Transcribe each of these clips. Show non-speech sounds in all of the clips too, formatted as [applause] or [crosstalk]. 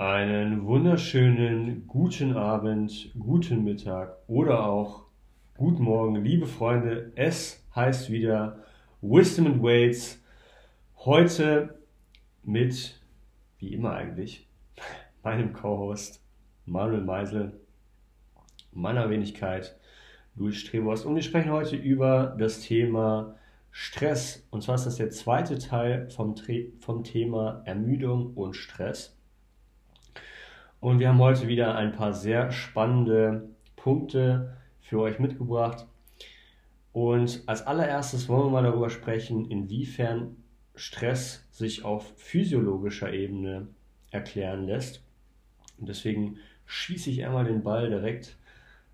Einen wunderschönen guten Abend, guten Mittag oder auch guten Morgen, liebe Freunde. Es heißt wieder Wisdom and Weights. Heute mit, wie immer eigentlich, [laughs] meinem Co-Host Manuel Meisel, meiner Wenigkeit Luis Strebost. Und wir sprechen heute über das Thema Stress. Und zwar ist das der zweite Teil vom, vom Thema Ermüdung und Stress. Und wir haben heute wieder ein paar sehr spannende Punkte für euch mitgebracht. Und als allererstes wollen wir mal darüber sprechen, inwiefern Stress sich auf physiologischer Ebene erklären lässt. Und deswegen schieße ich einmal den Ball direkt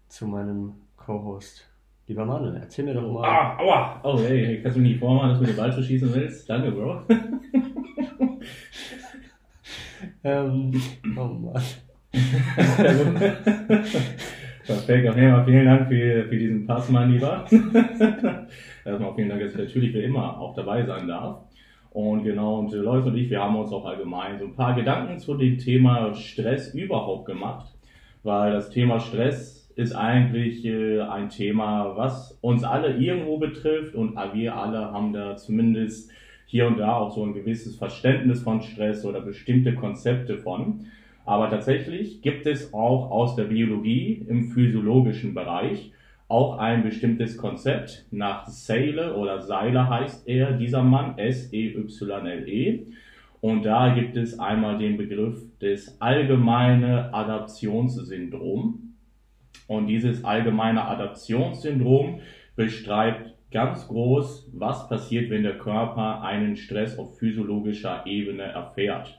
zu meinem Co-Host Lieber Manuel, erzähl mir doch mal. Ah, aua! Oh, hey, kannst du mir nicht vormachen, dass du den Ball verschießen willst? Danke, Bro. [laughs] ähm, [laughs] oh Mann. Perfekt, auf jeden Fall vielen Dank für, für diesen Pass, mein Lieber. [laughs] Erstmal vielen Dank, dass ich natürlich wie immer auch dabei sein darf. Und genau, und Leute und ich, wir haben uns auch allgemein so ein paar Gedanken zu dem Thema Stress überhaupt gemacht, weil das Thema Stress ist eigentlich äh, ein Thema, was uns alle irgendwo betrifft und wir alle haben da zumindest hier und da auch so ein gewisses Verständnis von Stress oder bestimmte Konzepte von. Aber tatsächlich gibt es auch aus der Biologie im physiologischen Bereich auch ein bestimmtes Konzept. Nach Seile oder Seiler heißt er, dieser Mann, S-E-Y-L-E. Und da gibt es einmal den Begriff des allgemeine Adaptionssyndrom. Und dieses allgemeine Adaptionssyndrom beschreibt ganz groß, was passiert, wenn der Körper einen Stress auf physiologischer Ebene erfährt.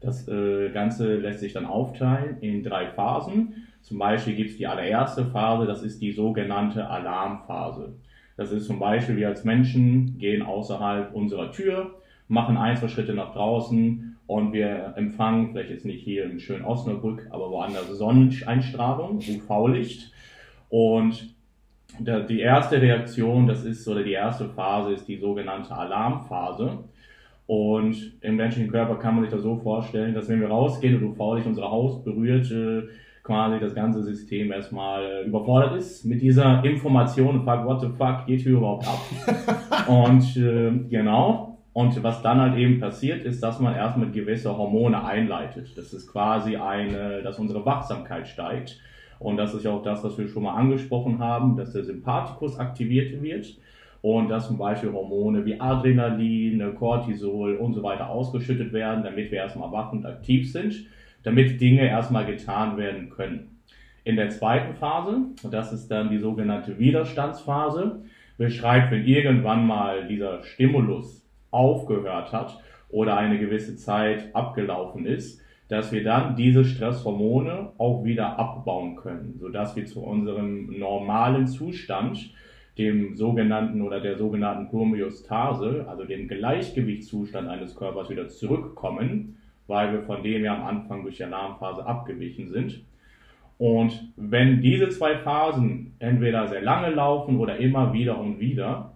Das äh, Ganze lässt sich dann aufteilen in drei Phasen. Zum Beispiel gibt es die allererste Phase, das ist die sogenannte Alarmphase. Das ist zum Beispiel, wir als Menschen gehen außerhalb unserer Tür, machen ein, zwei Schritte nach draußen und wir empfangen, vielleicht jetzt nicht hier in schönen Osnabrück, aber woanders Sonneneinstrahlung, UV-Licht. Und die erste Reaktion, das ist, oder die erste Phase ist die sogenannte Alarmphase. Und im menschlichen Körper kann man sich das so vorstellen, dass wenn wir rausgehen und UV-Licht unsere Haus berührt, äh, quasi das ganze System erstmal äh, überfordert ist mit dieser Information fragt, what the fuck geht hier überhaupt ab? [laughs] und äh, genau, und was dann halt eben passiert, ist, dass man erstmal gewisse Hormone einleitet. Das ist quasi eine, dass unsere Wachsamkeit steigt. Und das ist ja auch das, was wir schon mal angesprochen haben, dass der Sympathikus aktiviert wird und dass zum Beispiel Hormone wie Adrenalin, Cortisol und so weiter ausgeschüttet werden, damit wir erstmal wach und aktiv sind, damit Dinge erstmal getan werden können. In der zweiten Phase, und das ist dann die sogenannte Widerstandsphase, beschreibt, wenn irgendwann mal dieser Stimulus aufgehört hat oder eine gewisse Zeit abgelaufen ist, dass wir dann diese Stresshormone auch wieder abbauen können, sodass wir zu unserem normalen Zustand, dem sogenannten oder der sogenannten Homöostase, also dem Gleichgewichtszustand eines Körpers wieder zurückkommen, weil wir von dem ja am Anfang durch die Alarmphase abgewichen sind. Und wenn diese zwei Phasen entweder sehr lange laufen oder immer wieder und wieder,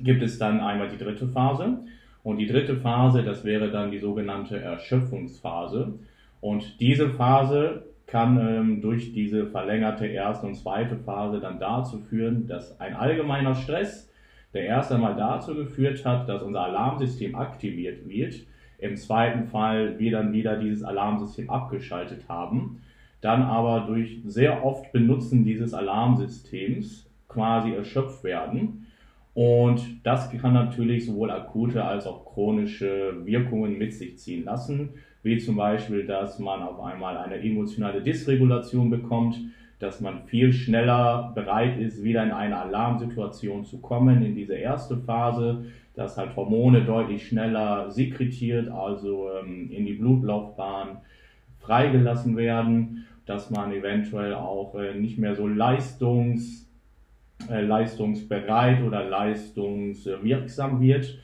gibt es dann einmal die dritte Phase. Und die dritte Phase, das wäre dann die sogenannte Erschöpfungsphase. Und diese Phase kann ähm, durch diese verlängerte erste und zweite Phase dann dazu führen, dass ein allgemeiner Stress, der erst einmal dazu geführt hat, dass unser Alarmsystem aktiviert wird, im zweiten Fall wir dann wieder dieses Alarmsystem abgeschaltet haben, dann aber durch sehr oft Benutzen dieses Alarmsystems quasi erschöpft werden. Und das kann natürlich sowohl akute als auch chronische Wirkungen mit sich ziehen lassen, wie zum Beispiel, dass man auf einmal eine emotionale Dysregulation bekommt, dass man viel schneller bereit ist, wieder in eine Alarmsituation zu kommen, in diese erste Phase, dass halt Hormone deutlich schneller sekretiert, also ähm, in die Blutlaufbahn freigelassen werden, dass man eventuell auch äh, nicht mehr so leistungs äh, leistungsbereit oder leistungswirksam wird.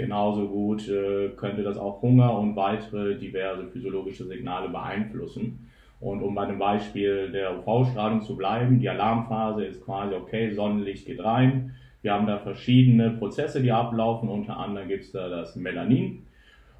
Genauso gut äh, könnte das auch Hunger und weitere diverse physiologische Signale beeinflussen. Und um bei dem Beispiel der UV-Strahlung zu bleiben, die Alarmphase ist quasi okay, Sonnenlicht geht rein. Wir haben da verschiedene Prozesse, die ablaufen. Unter anderem gibt es da das Melanin.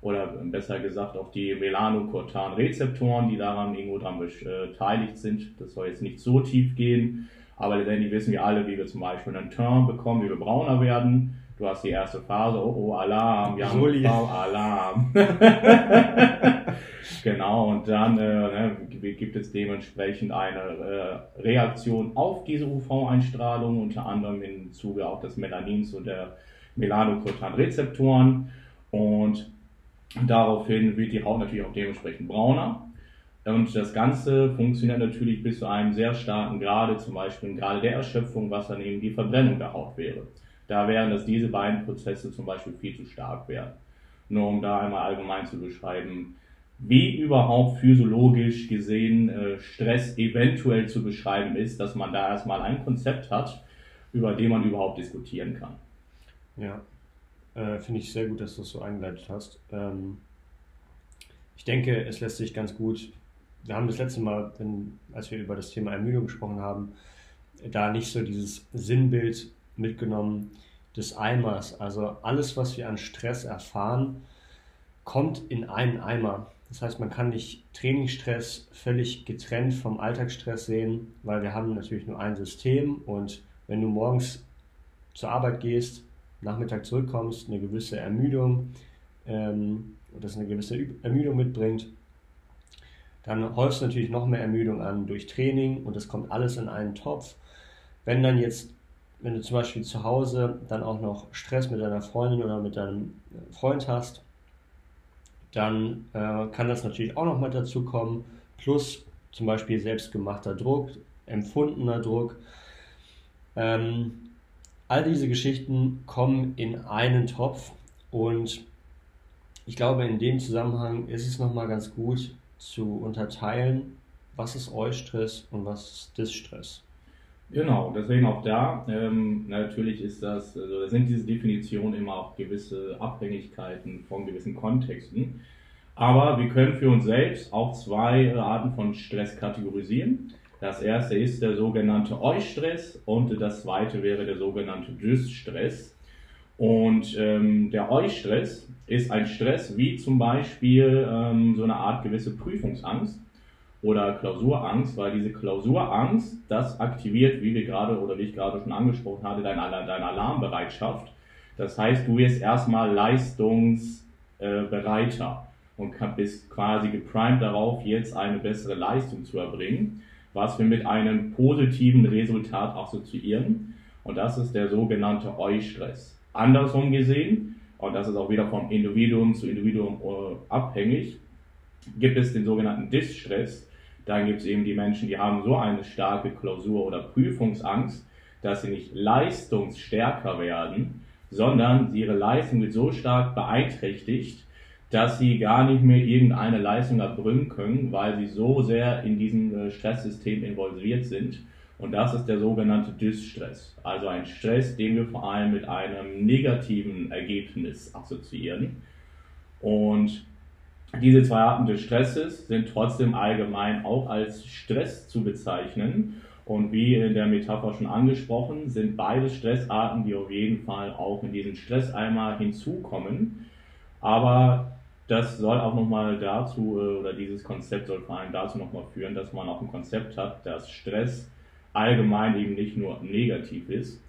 oder besser gesagt auf die Melanocortan-Rezeptoren, die daran irgendwo dran beteiligt sind. Das soll jetzt nicht so tief gehen, aber letztendlich wissen wir alle, wie wir zum Beispiel einen Turn bekommen, wie wir brauner werden. Du hast die erste Phase, oh, oh Alarm, wir haben Soli. Alarm. [laughs] genau, und dann äh, ne, gibt es dementsprechend eine äh, Reaktion auf diese UV-Einstrahlung, unter anderem im Zuge auch des Melanins und der Melanocortan-Rezeptoren. Und daraufhin wird die Haut natürlich auch dementsprechend brauner. Und das Ganze funktioniert natürlich bis zu einem sehr starken Grade, zum Beispiel im Grade der Erschöpfung, was dann eben die Verbrennung der Haut wäre. Da wären dass diese beiden Prozesse zum Beispiel viel zu stark wären. Nur um da einmal allgemein zu beschreiben, wie überhaupt physiologisch gesehen äh, Stress eventuell zu beschreiben ist, dass man da erstmal ein Konzept hat, über dem man überhaupt diskutieren kann. Ja, äh, finde ich sehr gut, dass du es so eingeleitet hast. Ähm, ich denke, es lässt sich ganz gut, wir haben das letzte Mal, wenn, als wir über das Thema Ermüdung gesprochen haben, da nicht so dieses Sinnbild mitgenommen des Eimers. Also alles, was wir an Stress erfahren, kommt in einen Eimer. Das heißt, man kann nicht Trainingsstress völlig getrennt vom Alltagsstress sehen, weil wir haben natürlich nur ein System und wenn du morgens zur Arbeit gehst, Nachmittag zurückkommst, eine gewisse Ermüdung, ähm, das eine gewisse Ermüdung mitbringt, dann häufst du natürlich noch mehr Ermüdung an durch Training und das kommt alles in einen Topf. Wenn dann jetzt wenn du zum Beispiel zu Hause dann auch noch Stress mit deiner Freundin oder mit deinem Freund hast, dann äh, kann das natürlich auch noch mal dazu kommen. Plus zum Beispiel selbstgemachter Druck, empfundener Druck. Ähm, all diese Geschichten kommen in einen Topf und ich glaube, in dem Zusammenhang ist es nochmal ganz gut zu unterteilen, was ist Eustress und was ist Distress. Genau, deswegen auch da, ähm, natürlich ist das, also sind diese Definitionen immer auch gewisse Abhängigkeiten von gewissen Kontexten. Aber wir können für uns selbst auch zwei Arten von Stress kategorisieren. Das erste ist der sogenannte Eustress und das zweite wäre der sogenannte Dysstress. Und ähm, der Eustress ist ein Stress wie zum Beispiel ähm, so eine Art gewisse Prüfungsangst oder Klausurangst, weil diese Klausurangst, das aktiviert, wie wir gerade oder wie ich gerade schon angesprochen hatte, deine, deine Alarmbereitschaft. Das heißt, du wirst erstmal leistungsbereiter und bist quasi geprimed darauf, jetzt eine bessere Leistung zu erbringen, was wir mit einem positiven Resultat assoziieren. Und das ist der sogenannte Eustress. Andersrum gesehen, und das ist auch wieder vom Individuum zu Individuum äh, abhängig, gibt es den sogenannten Distress. Dann gibt es eben die Menschen, die haben so eine starke Klausur- oder Prüfungsangst, dass sie nicht leistungsstärker werden, sondern ihre Leistung wird so stark beeinträchtigt, dass sie gar nicht mehr irgendeine Leistung erbringen können, weil sie so sehr in diesem äh, Stresssystem involviert sind. Und das ist der sogenannte Dysstress, also ein Stress, den wir vor allem mit einem negativen Ergebnis assoziieren. Und diese zwei Arten des Stresses sind trotzdem allgemein auch als Stress zu bezeichnen. Und wie in der Metapher schon angesprochen, sind beide Stressarten, die auf jeden Fall auch in diesen Stresseimer hinzukommen. Aber das soll auch nochmal dazu, äh, oder dieses Konzept soll vor allem dazu nochmal führen, dass man auch ein Konzept hat, dass Stress allgemein eben nicht nur negativ ist,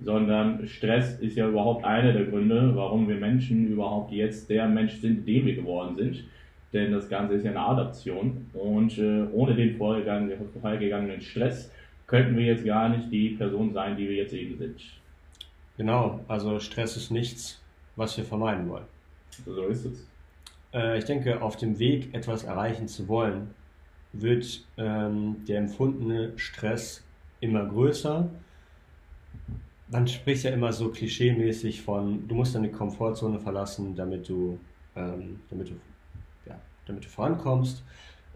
sondern Stress ist ja überhaupt einer der Gründe, warum wir Menschen überhaupt jetzt der Mensch sind, den wir geworden sind. Denn das Ganze ist ja eine Adaption und äh, ohne den vorhergegangenen Stress könnten wir jetzt gar nicht die Person sein, die wir jetzt eben sind. Genau, also Stress ist nichts, was wir vermeiden wollen. So ist es. Äh, ich denke, auf dem Weg, etwas erreichen zu wollen, wird ähm, der empfundene Stress immer größer man spricht ja immer so klischeemäßig von, du musst deine Komfortzone verlassen, damit du, ähm, damit du, ja, damit du vorankommst.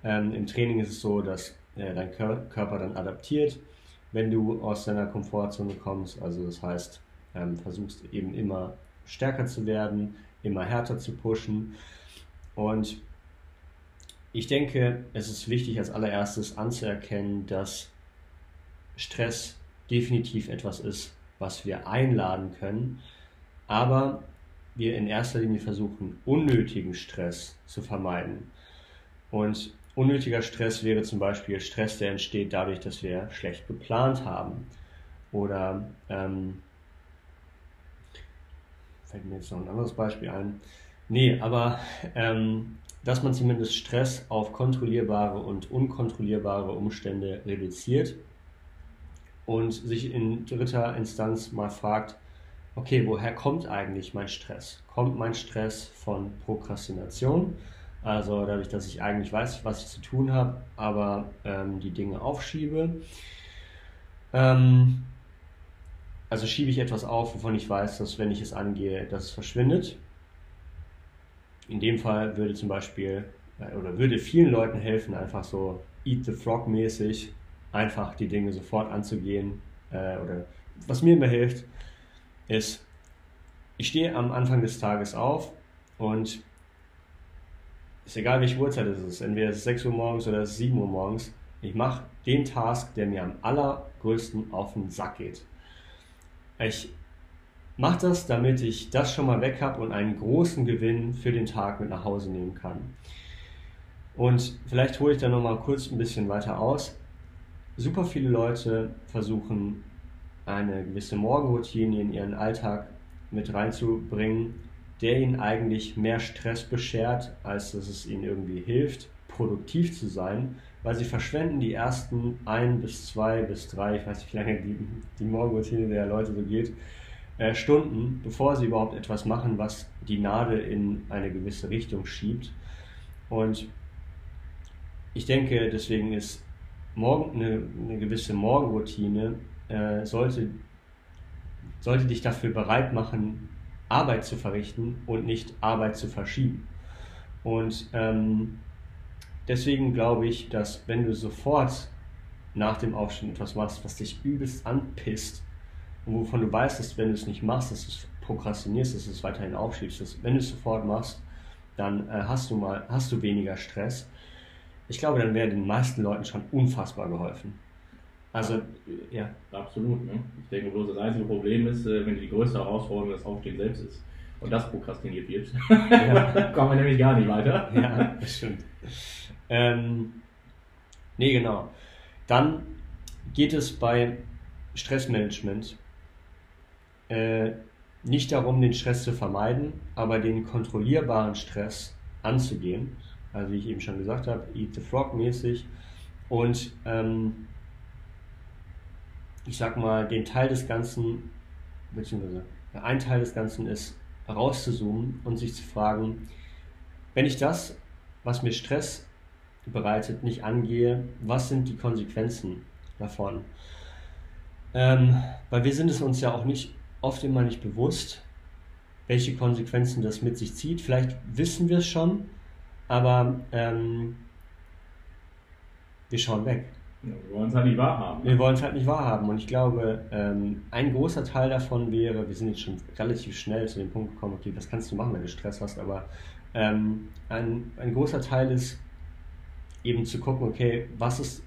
Ähm, Im Training ist es so, dass äh, dein Körper dann adaptiert, wenn du aus deiner Komfortzone kommst. Also das heißt, ähm, versuchst eben immer stärker zu werden, immer härter zu pushen. Und ich denke, es ist wichtig als allererstes anzuerkennen, dass Stress definitiv etwas ist, was wir einladen können. Aber wir in erster Linie versuchen, unnötigen Stress zu vermeiden. Und unnötiger Stress wäre zum Beispiel Stress, der entsteht dadurch, dass wir schlecht geplant haben. Oder ähm, fällt mir jetzt noch ein anderes Beispiel ein. Nee, aber ähm, dass man zumindest Stress auf kontrollierbare und unkontrollierbare Umstände reduziert und sich in dritter Instanz mal fragt, okay, woher kommt eigentlich mein Stress? Kommt mein Stress von Prokrastination? Also dadurch, dass ich eigentlich weiß, was ich zu tun habe, aber ähm, die Dinge aufschiebe. Ähm, also schiebe ich etwas auf, wovon ich weiß, dass wenn ich es angehe, dass es verschwindet. In dem Fall würde zum Beispiel äh, oder würde vielen Leuten helfen, einfach so Eat the Frog mäßig einfach die Dinge sofort anzugehen. Äh, oder was mir immer hilft, ist, ich stehe am Anfang des Tages auf und ist egal, welche Uhrzeit es ist, entweder es ist 6 Uhr morgens oder es ist 7 Uhr morgens, ich mache den Task, der mir am allergrößten auf den Sack geht. Ich mache das, damit ich das schon mal weg habe und einen großen Gewinn für den Tag mit nach Hause nehmen kann. Und vielleicht hole ich da nochmal kurz ein bisschen weiter aus. Super viele Leute versuchen eine gewisse Morgenroutine in ihren Alltag mit reinzubringen, der ihnen eigentlich mehr Stress beschert, als dass es ihnen irgendwie hilft, produktiv zu sein, weil sie verschwenden die ersten ein bis zwei bis drei, ich weiß nicht, wie lange die, die Morgenroutine der Leute so geht, äh, Stunden, bevor sie überhaupt etwas machen, was die Nadel in eine gewisse Richtung schiebt. Und ich denke, deswegen ist morgen eine, eine gewisse Morgenroutine äh, sollte, sollte dich dafür bereit machen, Arbeit zu verrichten und nicht Arbeit zu verschieben. Und ähm, deswegen glaube ich, dass wenn du sofort nach dem Aufstehen etwas machst, was dich übelst anpisst und wovon du weißt, dass wenn du es nicht machst, dass du es prokrastinierst, dass du es weiterhin aufschiebst, dass wenn du es sofort machst, dann äh, hast du mal hast du weniger Stress. Ich glaube, dann wäre den meisten Leuten schon unfassbar geholfen. Also, ja. Absolut. Ne? Ich denke bloß, das einzige Problem ist, äh, wenn die größte Herausforderung das Aufstehen selbst ist und das prokrastiniert wird, ja. [laughs] kommen wir nämlich gar nicht weiter. Ja, das stimmt. Ähm, nee, genau. Dann geht es bei Stressmanagement äh, nicht darum, den Stress zu vermeiden, aber den kontrollierbaren Stress anzugehen. Also wie ich eben schon gesagt habe, Eat the Frog mäßig. Und ähm, ich sag mal, den Teil des Ganzen, beziehungsweise ein Teil des Ganzen ist, rauszuzoomen und sich zu fragen, wenn ich das, was mir Stress bereitet, nicht angehe, was sind die Konsequenzen davon? Ähm, weil wir sind es uns ja auch nicht oft immer nicht bewusst, welche Konsequenzen das mit sich zieht. Vielleicht wissen wir es schon, aber ähm, wir schauen weg. Ja, wir wollen es halt nicht wahrhaben. Wir wollen es halt nicht wahrhaben. Und ich glaube, ähm, ein großer Teil davon wäre, wir sind jetzt schon relativ schnell zu dem Punkt gekommen, okay, was kannst du machen, wenn du Stress hast, aber ähm, ein, ein großer Teil ist eben zu gucken, okay, was ist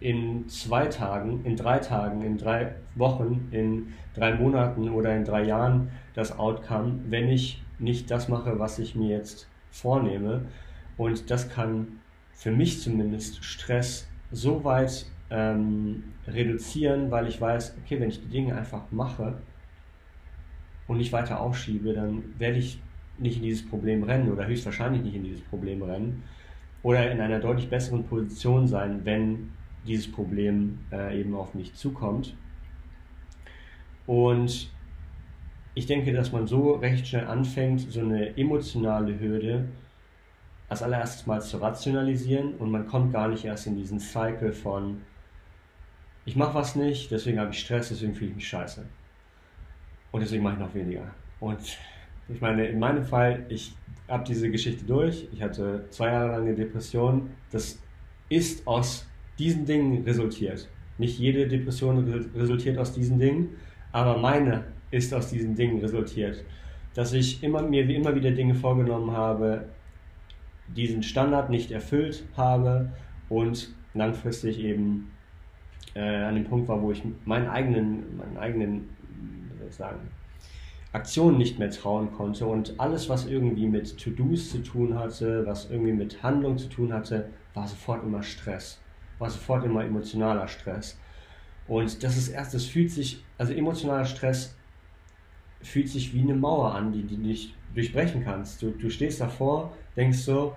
in zwei Tagen, in drei Tagen, in drei Wochen, in drei Monaten oder in drei Jahren das Outcome, wenn ich nicht das mache, was ich mir jetzt vornehme. Und das kann für mich zumindest Stress so weit ähm, reduzieren, weil ich weiß, okay, wenn ich die Dinge einfach mache und nicht weiter aufschiebe, dann werde ich nicht in dieses Problem rennen oder höchstwahrscheinlich nicht in dieses Problem rennen oder in einer deutlich besseren Position sein, wenn dieses Problem äh, eben auf mich zukommt. Und ich denke, dass man so recht schnell anfängt, so eine emotionale Hürde als allererstes mal zu rationalisieren und man kommt gar nicht erst in diesen Cycle von ich mache was nicht, deswegen habe ich Stress, deswegen fühle ich mich scheiße. Und deswegen mache ich noch weniger. Und ich meine, in meinem Fall, ich habe diese Geschichte durch. Ich hatte zwei Jahre lang eine Depression. Das ist aus diesen Dingen resultiert. Nicht jede Depression resultiert aus diesen Dingen, aber meine ist aus diesen Dingen resultiert. Dass ich immer, mir wie immer wieder Dinge vorgenommen habe, diesen Standard nicht erfüllt habe und langfristig eben äh, an dem Punkt war, wo ich meinen eigenen, meinen eigenen, wie soll ich sagen, Aktionen nicht mehr trauen konnte und alles, was irgendwie mit To-Dos zu tun hatte, was irgendwie mit Handlung zu tun hatte, war sofort immer Stress, war sofort immer emotionaler Stress. Und das ist erst, das fühlt sich, also emotionaler Stress fühlt sich wie eine Mauer an, die, du nicht durchbrechen kannst. Du, du stehst davor, denkst so,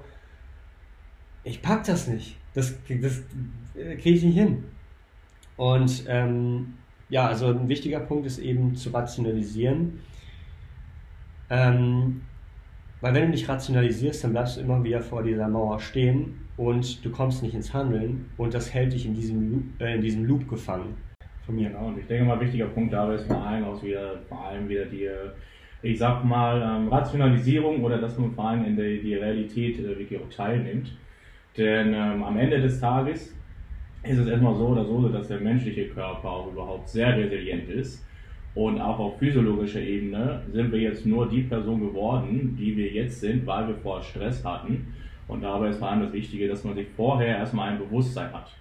ich pack das nicht, das, das kriege ich nicht hin. Und ähm, ja, also ein wichtiger Punkt ist eben zu rationalisieren ähm, weil wenn du nicht rationalisierst, dann bleibst du immer wieder vor dieser Mauer stehen und du kommst nicht ins Handeln und das hält dich in diesem Loop, äh, in diesem Loop gefangen. Von mir auch. Und ich denke mal, wichtiger Punkt dabei ist vor allem auch wieder, vor allem wieder die, ich sag mal, ähm, Rationalisierung oder dass man vor allem in der, die Realität äh, wirklich auch teilnimmt. Denn ähm, am Ende des Tages ist es erstmal so oder so, dass der menschliche Körper auch überhaupt sehr resilient ist und auch auf physiologischer Ebene sind wir jetzt nur die Person geworden, die wir jetzt sind, weil wir vorher Stress hatten. Und dabei ist vor allem das Wichtige, dass man sich vorher erstmal ein Bewusstsein hat.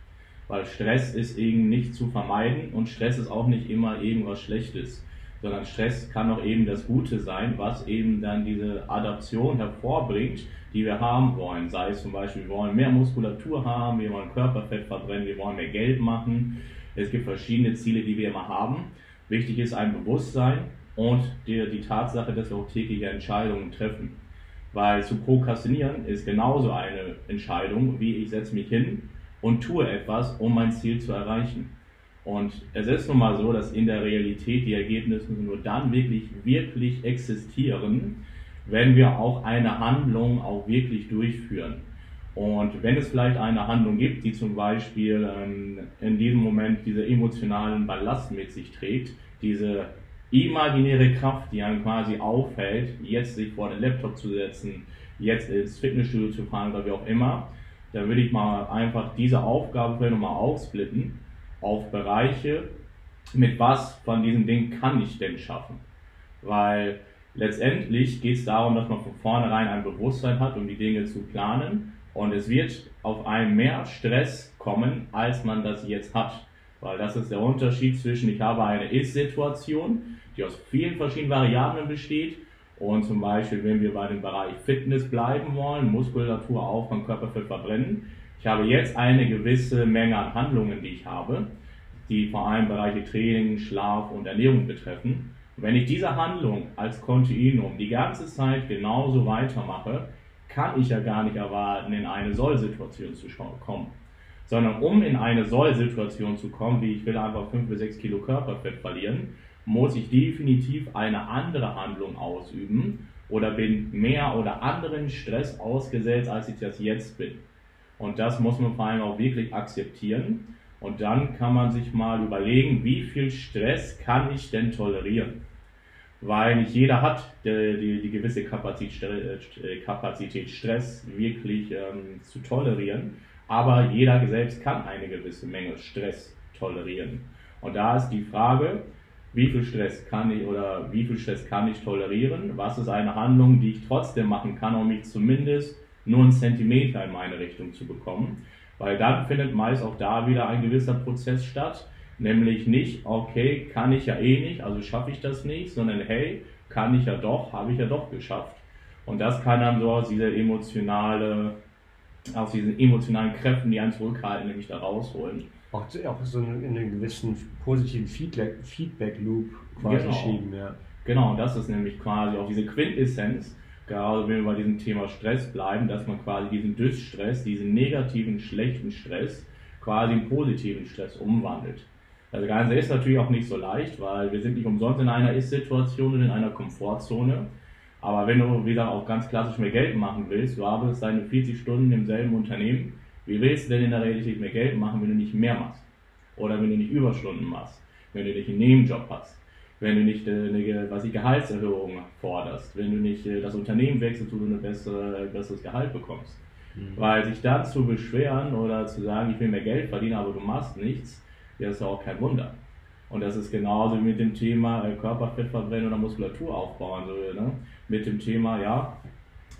Weil Stress ist eben nicht zu vermeiden und Stress ist auch nicht immer eben was Schlechtes, sondern Stress kann auch eben das Gute sein, was eben dann diese Adaption hervorbringt, die wir haben wollen. Sei es zum Beispiel, wir wollen mehr Muskulatur haben, wir wollen Körperfett verbrennen, wir wollen mehr Geld machen. Es gibt verschiedene Ziele, die wir immer haben. Wichtig ist ein Bewusstsein und die, die Tatsache, dass wir auch tägliche Entscheidungen treffen. Weil zu prokrastinieren ist genauso eine Entscheidung, wie ich setze mich hin und tue etwas, um mein Ziel zu erreichen. Und es ist nun mal so, dass in der Realität die Ergebnisse nur dann wirklich, wirklich existieren, wenn wir auch eine Handlung auch wirklich durchführen. Und wenn es vielleicht eine Handlung gibt, die zum Beispiel ähm, in diesem Moment diese emotionalen Ballast mit sich trägt, diese imaginäre Kraft, die einen quasi aufhält, jetzt sich vor den Laptop zu setzen, jetzt ins Fitnessstudio zu fahren oder wie auch immer, dann würde ich mal einfach diese Aufgabe vielleicht nochmal aufsplitten auf Bereiche, mit was von diesen Dingen kann ich denn schaffen? Weil letztendlich geht es darum, dass man von vornherein ein Bewusstsein hat, um die Dinge zu planen und es wird auf einen mehr Stress kommen, als man das jetzt hat. Weil das ist der Unterschied zwischen, ich habe eine Ist-Situation, die aus vielen verschiedenen Variablen besteht. Und zum Beispiel, wenn wir bei dem Bereich Fitness bleiben wollen, Muskulatur aufbauen, Körperfett verbrennen. Ich habe jetzt eine gewisse Menge an Handlungen, die ich habe, die vor allem Bereiche Training, Schlaf und Ernährung betreffen. Und wenn ich diese Handlung als Kontinuum die ganze Zeit genauso weitermache, kann ich ja gar nicht erwarten, in eine Soll-Situation zu kommen. Sondern um in eine Soll-Situation zu kommen, wie ich will einfach 5 bis 6 Kilo Körperfett verlieren, muss ich definitiv eine andere Handlung ausüben oder bin mehr oder anderen Stress ausgesetzt, als ich das jetzt bin. Und das muss man vor allem auch wirklich akzeptieren. Und dann kann man sich mal überlegen, wie viel Stress kann ich denn tolerieren? weil nicht jeder hat die, die, die gewisse Kapazität, äh, Kapazität, Stress wirklich ähm, zu tolerieren, aber jeder selbst kann eine gewisse Menge Stress tolerieren. Und da ist die Frage, wie viel Stress kann ich oder wie viel Stress kann ich tolerieren? Was ist eine Handlung, die ich trotzdem machen kann, um mich zumindest nur einen Zentimeter in meine Richtung zu bekommen? Weil dann findet meist auch da wieder ein gewisser Prozess statt, Nämlich nicht, okay, kann ich ja eh nicht, also schaffe ich das nicht, sondern hey, kann ich ja doch, habe ich ja doch geschafft. Und das kann dann so aus dieser emotionale, aus diesen emotionalen Kräften, die einen zurückhalten, nämlich da rausholen. Auch, auch so in einen gewissen positiven Feedback-Loop quasi genau. schieben, ja. Genau, das ist nämlich quasi auch diese Quintessenz, gerade wenn wir bei diesem Thema Stress bleiben, dass man quasi diesen Dysstress, diesen negativen, schlechten Stress quasi in positiven Stress umwandelt. Das Ganze ist natürlich auch nicht so leicht, weil wir sind nicht umsonst in einer Ist-Situation und in einer Komfortzone. Aber wenn du wieder auch ganz klassisch mehr Geld machen willst, du arbeitest deine 40 Stunden im selben Unternehmen, wie willst du denn in der Realität mehr Geld machen, wenn du nicht mehr machst? Oder wenn du nicht Überstunden machst? Wenn du nicht einen Nebenjob hast? Wenn du nicht äh, eine was ich, Gehaltserhöhung forderst? Wenn du nicht äh, das Unternehmen wechselst, wo du ein bessere, besseres Gehalt bekommst? Mhm. Weil sich dann zu beschweren oder zu sagen, ich will mehr Geld verdienen, aber du machst nichts, ja, ist ja auch kein Wunder. Und das ist genauso mit dem Thema äh, Körperfett verbrennen oder Muskulatur aufbauen. So, ne? Mit dem Thema, ja,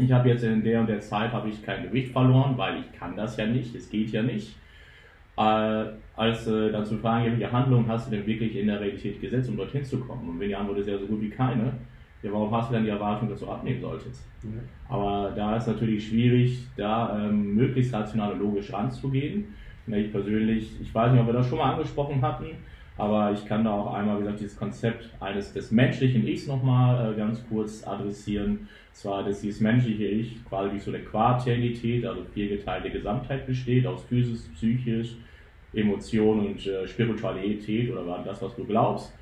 ich habe jetzt in der und der Zeit habe ich kein Gewicht verloren, weil ich kann das ja nicht, es geht ja nicht. Äh, als äh, dann zu fragen, welche Handlung hast du denn wirklich in der Realität gesetzt, um dorthin zu kommen? Und wenn die Antwort ist ja so gut wie keine, ja, warum hast du dann die Erwartung, dass du abnehmen solltest? Ja. Aber da ist natürlich schwierig, da ähm, möglichst rational und logisch ranzugehen. Ich persönlich, ich weiß nicht, ob wir das schon mal angesprochen hatten, aber ich kann da auch einmal, wie gesagt, dieses Konzept eines des menschlichen Ichs nochmal äh, ganz kurz adressieren. Zwar, dass dieses menschliche Ich quasi durch so eine Quateralität, also viergeteilte Gesamtheit besteht, aus Physis, Psychisch, Emotion und äh, Spiritualität oder das, was du glaubst.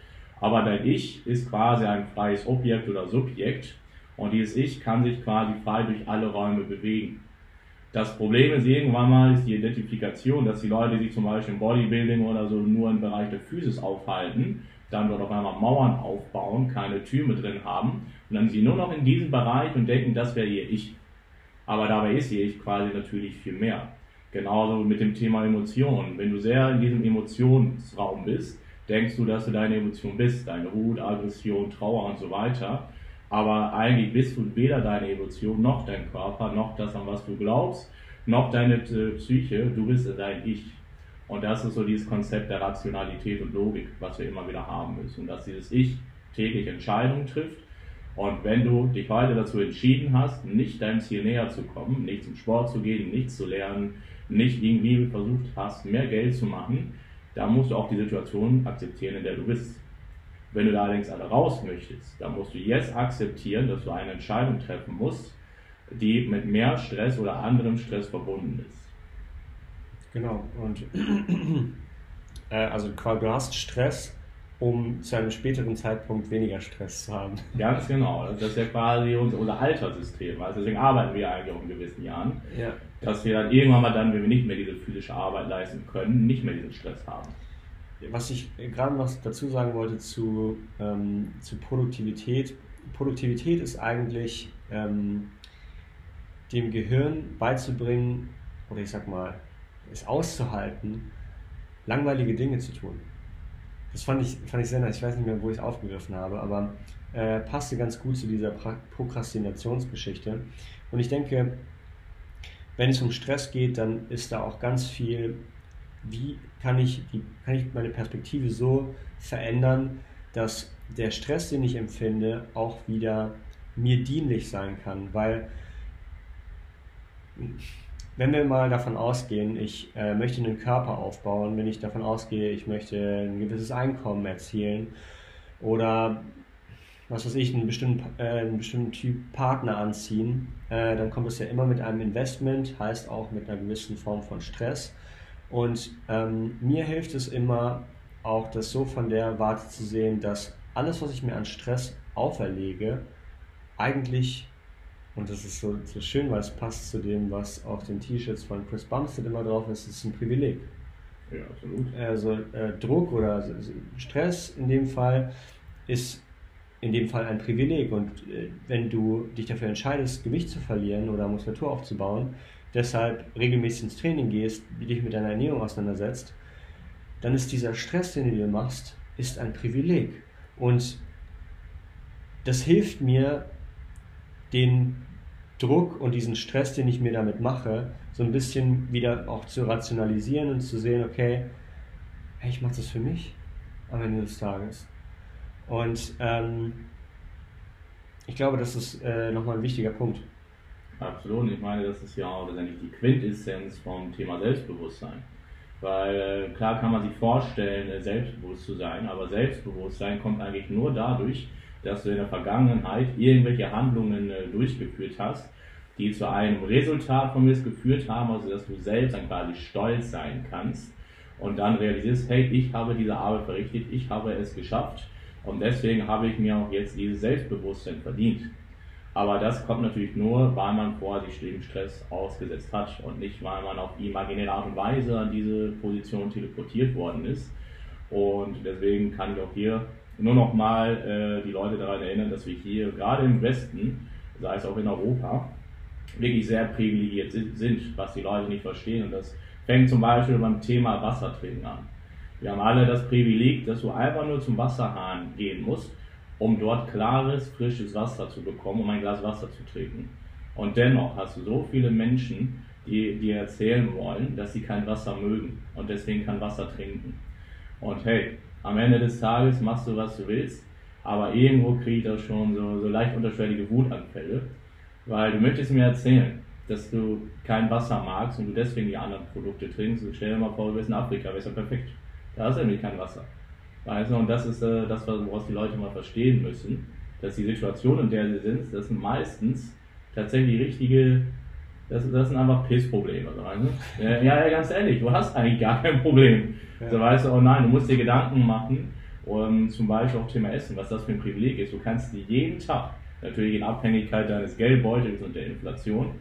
Aber dein Ich ist quasi ein freies Objekt oder Subjekt und dieses Ich kann sich quasi frei durch alle Räume bewegen. Das Problem ist irgendwann mal ist die Identifikation, dass die Leute, die sich zum Beispiel im Bodybuilding oder so nur im Bereich der Physis aufhalten, dann dort auf einmal Mauern aufbauen, keine Türme drin haben und dann sie nur noch in diesem Bereich und denken, das wäre ihr Ich. Aber dabei ist ihr Ich quasi natürlich viel mehr. Genauso mit dem Thema Emotionen. Wenn du sehr in diesem Emotionsraum bist, denkst du, dass du deine Emotion bist, deine Wut, Aggression, Trauer und so weiter. Aber eigentlich bist du weder deine Emotion, noch dein Körper, noch das, an was du glaubst, noch deine Psyche. Du bist dein Ich. Und das ist so dieses Konzept der Rationalität und Logik, was wir immer wieder haben müssen. Dass dieses Ich täglich Entscheidungen trifft. Und wenn du dich heute dazu entschieden hast, nicht deinem Ziel näher zu kommen, nicht zum Sport zu gehen, nichts zu lernen, nicht irgendwie versucht hast, mehr Geld zu machen, da musst du auch die Situation akzeptieren, in der du bist. Wenn du da allerdings alle raus möchtest, dann musst du jetzt akzeptieren, dass du eine Entscheidung treffen musst, die mit mehr Stress oder anderem Stress verbunden ist. Genau, und äh, also du hast Stress, um zu einem späteren Zeitpunkt weniger Stress zu haben. Ganz genau. Das ist ja quasi unser Alterssystem. Also deswegen arbeiten wir eigentlich auch in gewissen Jahren. Ja. Dass wir dann irgendwann mal dann, wenn wir nicht mehr diese physische Arbeit leisten können, nicht mehr diesen Stress haben. Was ich gerade noch dazu sagen wollte zu, ähm, zu Produktivität. Produktivität ist eigentlich ähm, dem Gehirn beizubringen, oder ich sag mal, es auszuhalten, langweilige Dinge zu tun. Das fand ich, fand ich sehr nice. Ich weiß nicht mehr, wo ich es aufgegriffen habe, aber äh, passte ganz gut zu dieser pra Prokrastinationsgeschichte. Und ich denke, wenn es um Stress geht, dann ist da auch ganz viel, wie kann ich, die, kann ich meine Perspektive so verändern, dass der Stress, den ich empfinde, auch wieder mir dienlich sein kann. Weil wenn wir mal davon ausgehen, ich äh, möchte einen Körper aufbauen, wenn ich davon ausgehe, ich möchte ein gewisses Einkommen erzielen oder was weiß ich, einen bestimmten, äh, einen bestimmten Typ Partner anziehen, äh, dann kommt es ja immer mit einem Investment, heißt auch mit einer gewissen Form von Stress. Und ähm, mir hilft es immer, auch das so von der Warte zu sehen, dass alles, was ich mir an Stress auferlege, eigentlich und das ist so, so schön, weil es passt zu dem, was auf den T-Shirts von Chris Bumstead immer drauf ist. Ist ein Privileg. Ja, absolut. Also äh, Druck oder Stress in dem Fall ist in dem Fall ein Privileg. Und äh, wenn du dich dafür entscheidest, Gewicht zu verlieren oder Muskulatur aufzubauen, deshalb regelmäßig ins Training gehst, dich mit deiner Ernährung auseinandersetzt, dann ist dieser Stress, den du dir machst, ist ein Privileg. Und das hilft mir, den Druck und diesen Stress, den ich mir damit mache, so ein bisschen wieder auch zu rationalisieren und zu sehen, okay, hey, ich mache das für mich am Ende des Tages. Und ähm, ich glaube, das ist äh, nochmal ein wichtiger Punkt. Absolut, ich meine, das ist ja auch letztendlich die Quintessenz vom Thema Selbstbewusstsein. Weil äh, klar kann man sich vorstellen, äh, selbstbewusst zu sein, aber Selbstbewusstsein kommt eigentlich nur dadurch, dass du in der Vergangenheit irgendwelche Handlungen äh, durchgeführt hast, die zu einem Resultat von mir geführt haben, also dass du selbst dann quasi stolz sein kannst und dann realisierst, hey, ich habe diese Arbeit verrichtet, ich habe es geschafft und deswegen habe ich mir auch jetzt dieses Selbstbewusstsein verdient. Aber das kommt natürlich nur, weil man vorher sich dem Stress ausgesetzt hat und nicht, weil man auf imaginäre Art und Weise an diese Position teleportiert worden ist. Und deswegen kann ich auch hier nur noch mal äh, die Leute daran erinnern, dass wir hier gerade im Westen, sei es auch in Europa, wirklich sehr privilegiert sind, was die Leute nicht verstehen. Und das fängt zum Beispiel beim Thema Wassertrinken an. Wir haben alle das Privileg, dass du einfach nur zum Wasserhahn gehen musst, um dort klares, frisches Wasser zu bekommen, um ein Glas Wasser zu trinken. Und dennoch hast du so viele Menschen, die dir erzählen wollen, dass sie kein Wasser mögen und deswegen kein Wasser trinken. Und hey, am Ende des Tages machst du, was du willst. Aber irgendwo kriege ich da schon so, so leicht unterschwellige Wutanfälle, weil du möchtest mir erzählen, dass du kein Wasser magst und du deswegen die anderen Produkte trinkst. Stell dir mal vor, du bist in Afrika, wäre ja perfekt. Da ist nämlich kein Wasser. Weißt du, und das ist äh, das, woraus die Leute mal verstehen müssen, dass die Situation, in der sie sind, das sind meistens tatsächlich richtige, das, das sind einfach Pissprobleme. So, weißt du? [laughs] ja, ja, ganz ehrlich, du hast eigentlich gar kein Problem. Ja. So weißt du, oh nein, du musst dir Gedanken machen, um, zum Beispiel auch Thema Essen, was das für ein Privileg ist. Du kannst dir jeden Tag, natürlich in Abhängigkeit deines Geldbeutels und der Inflation,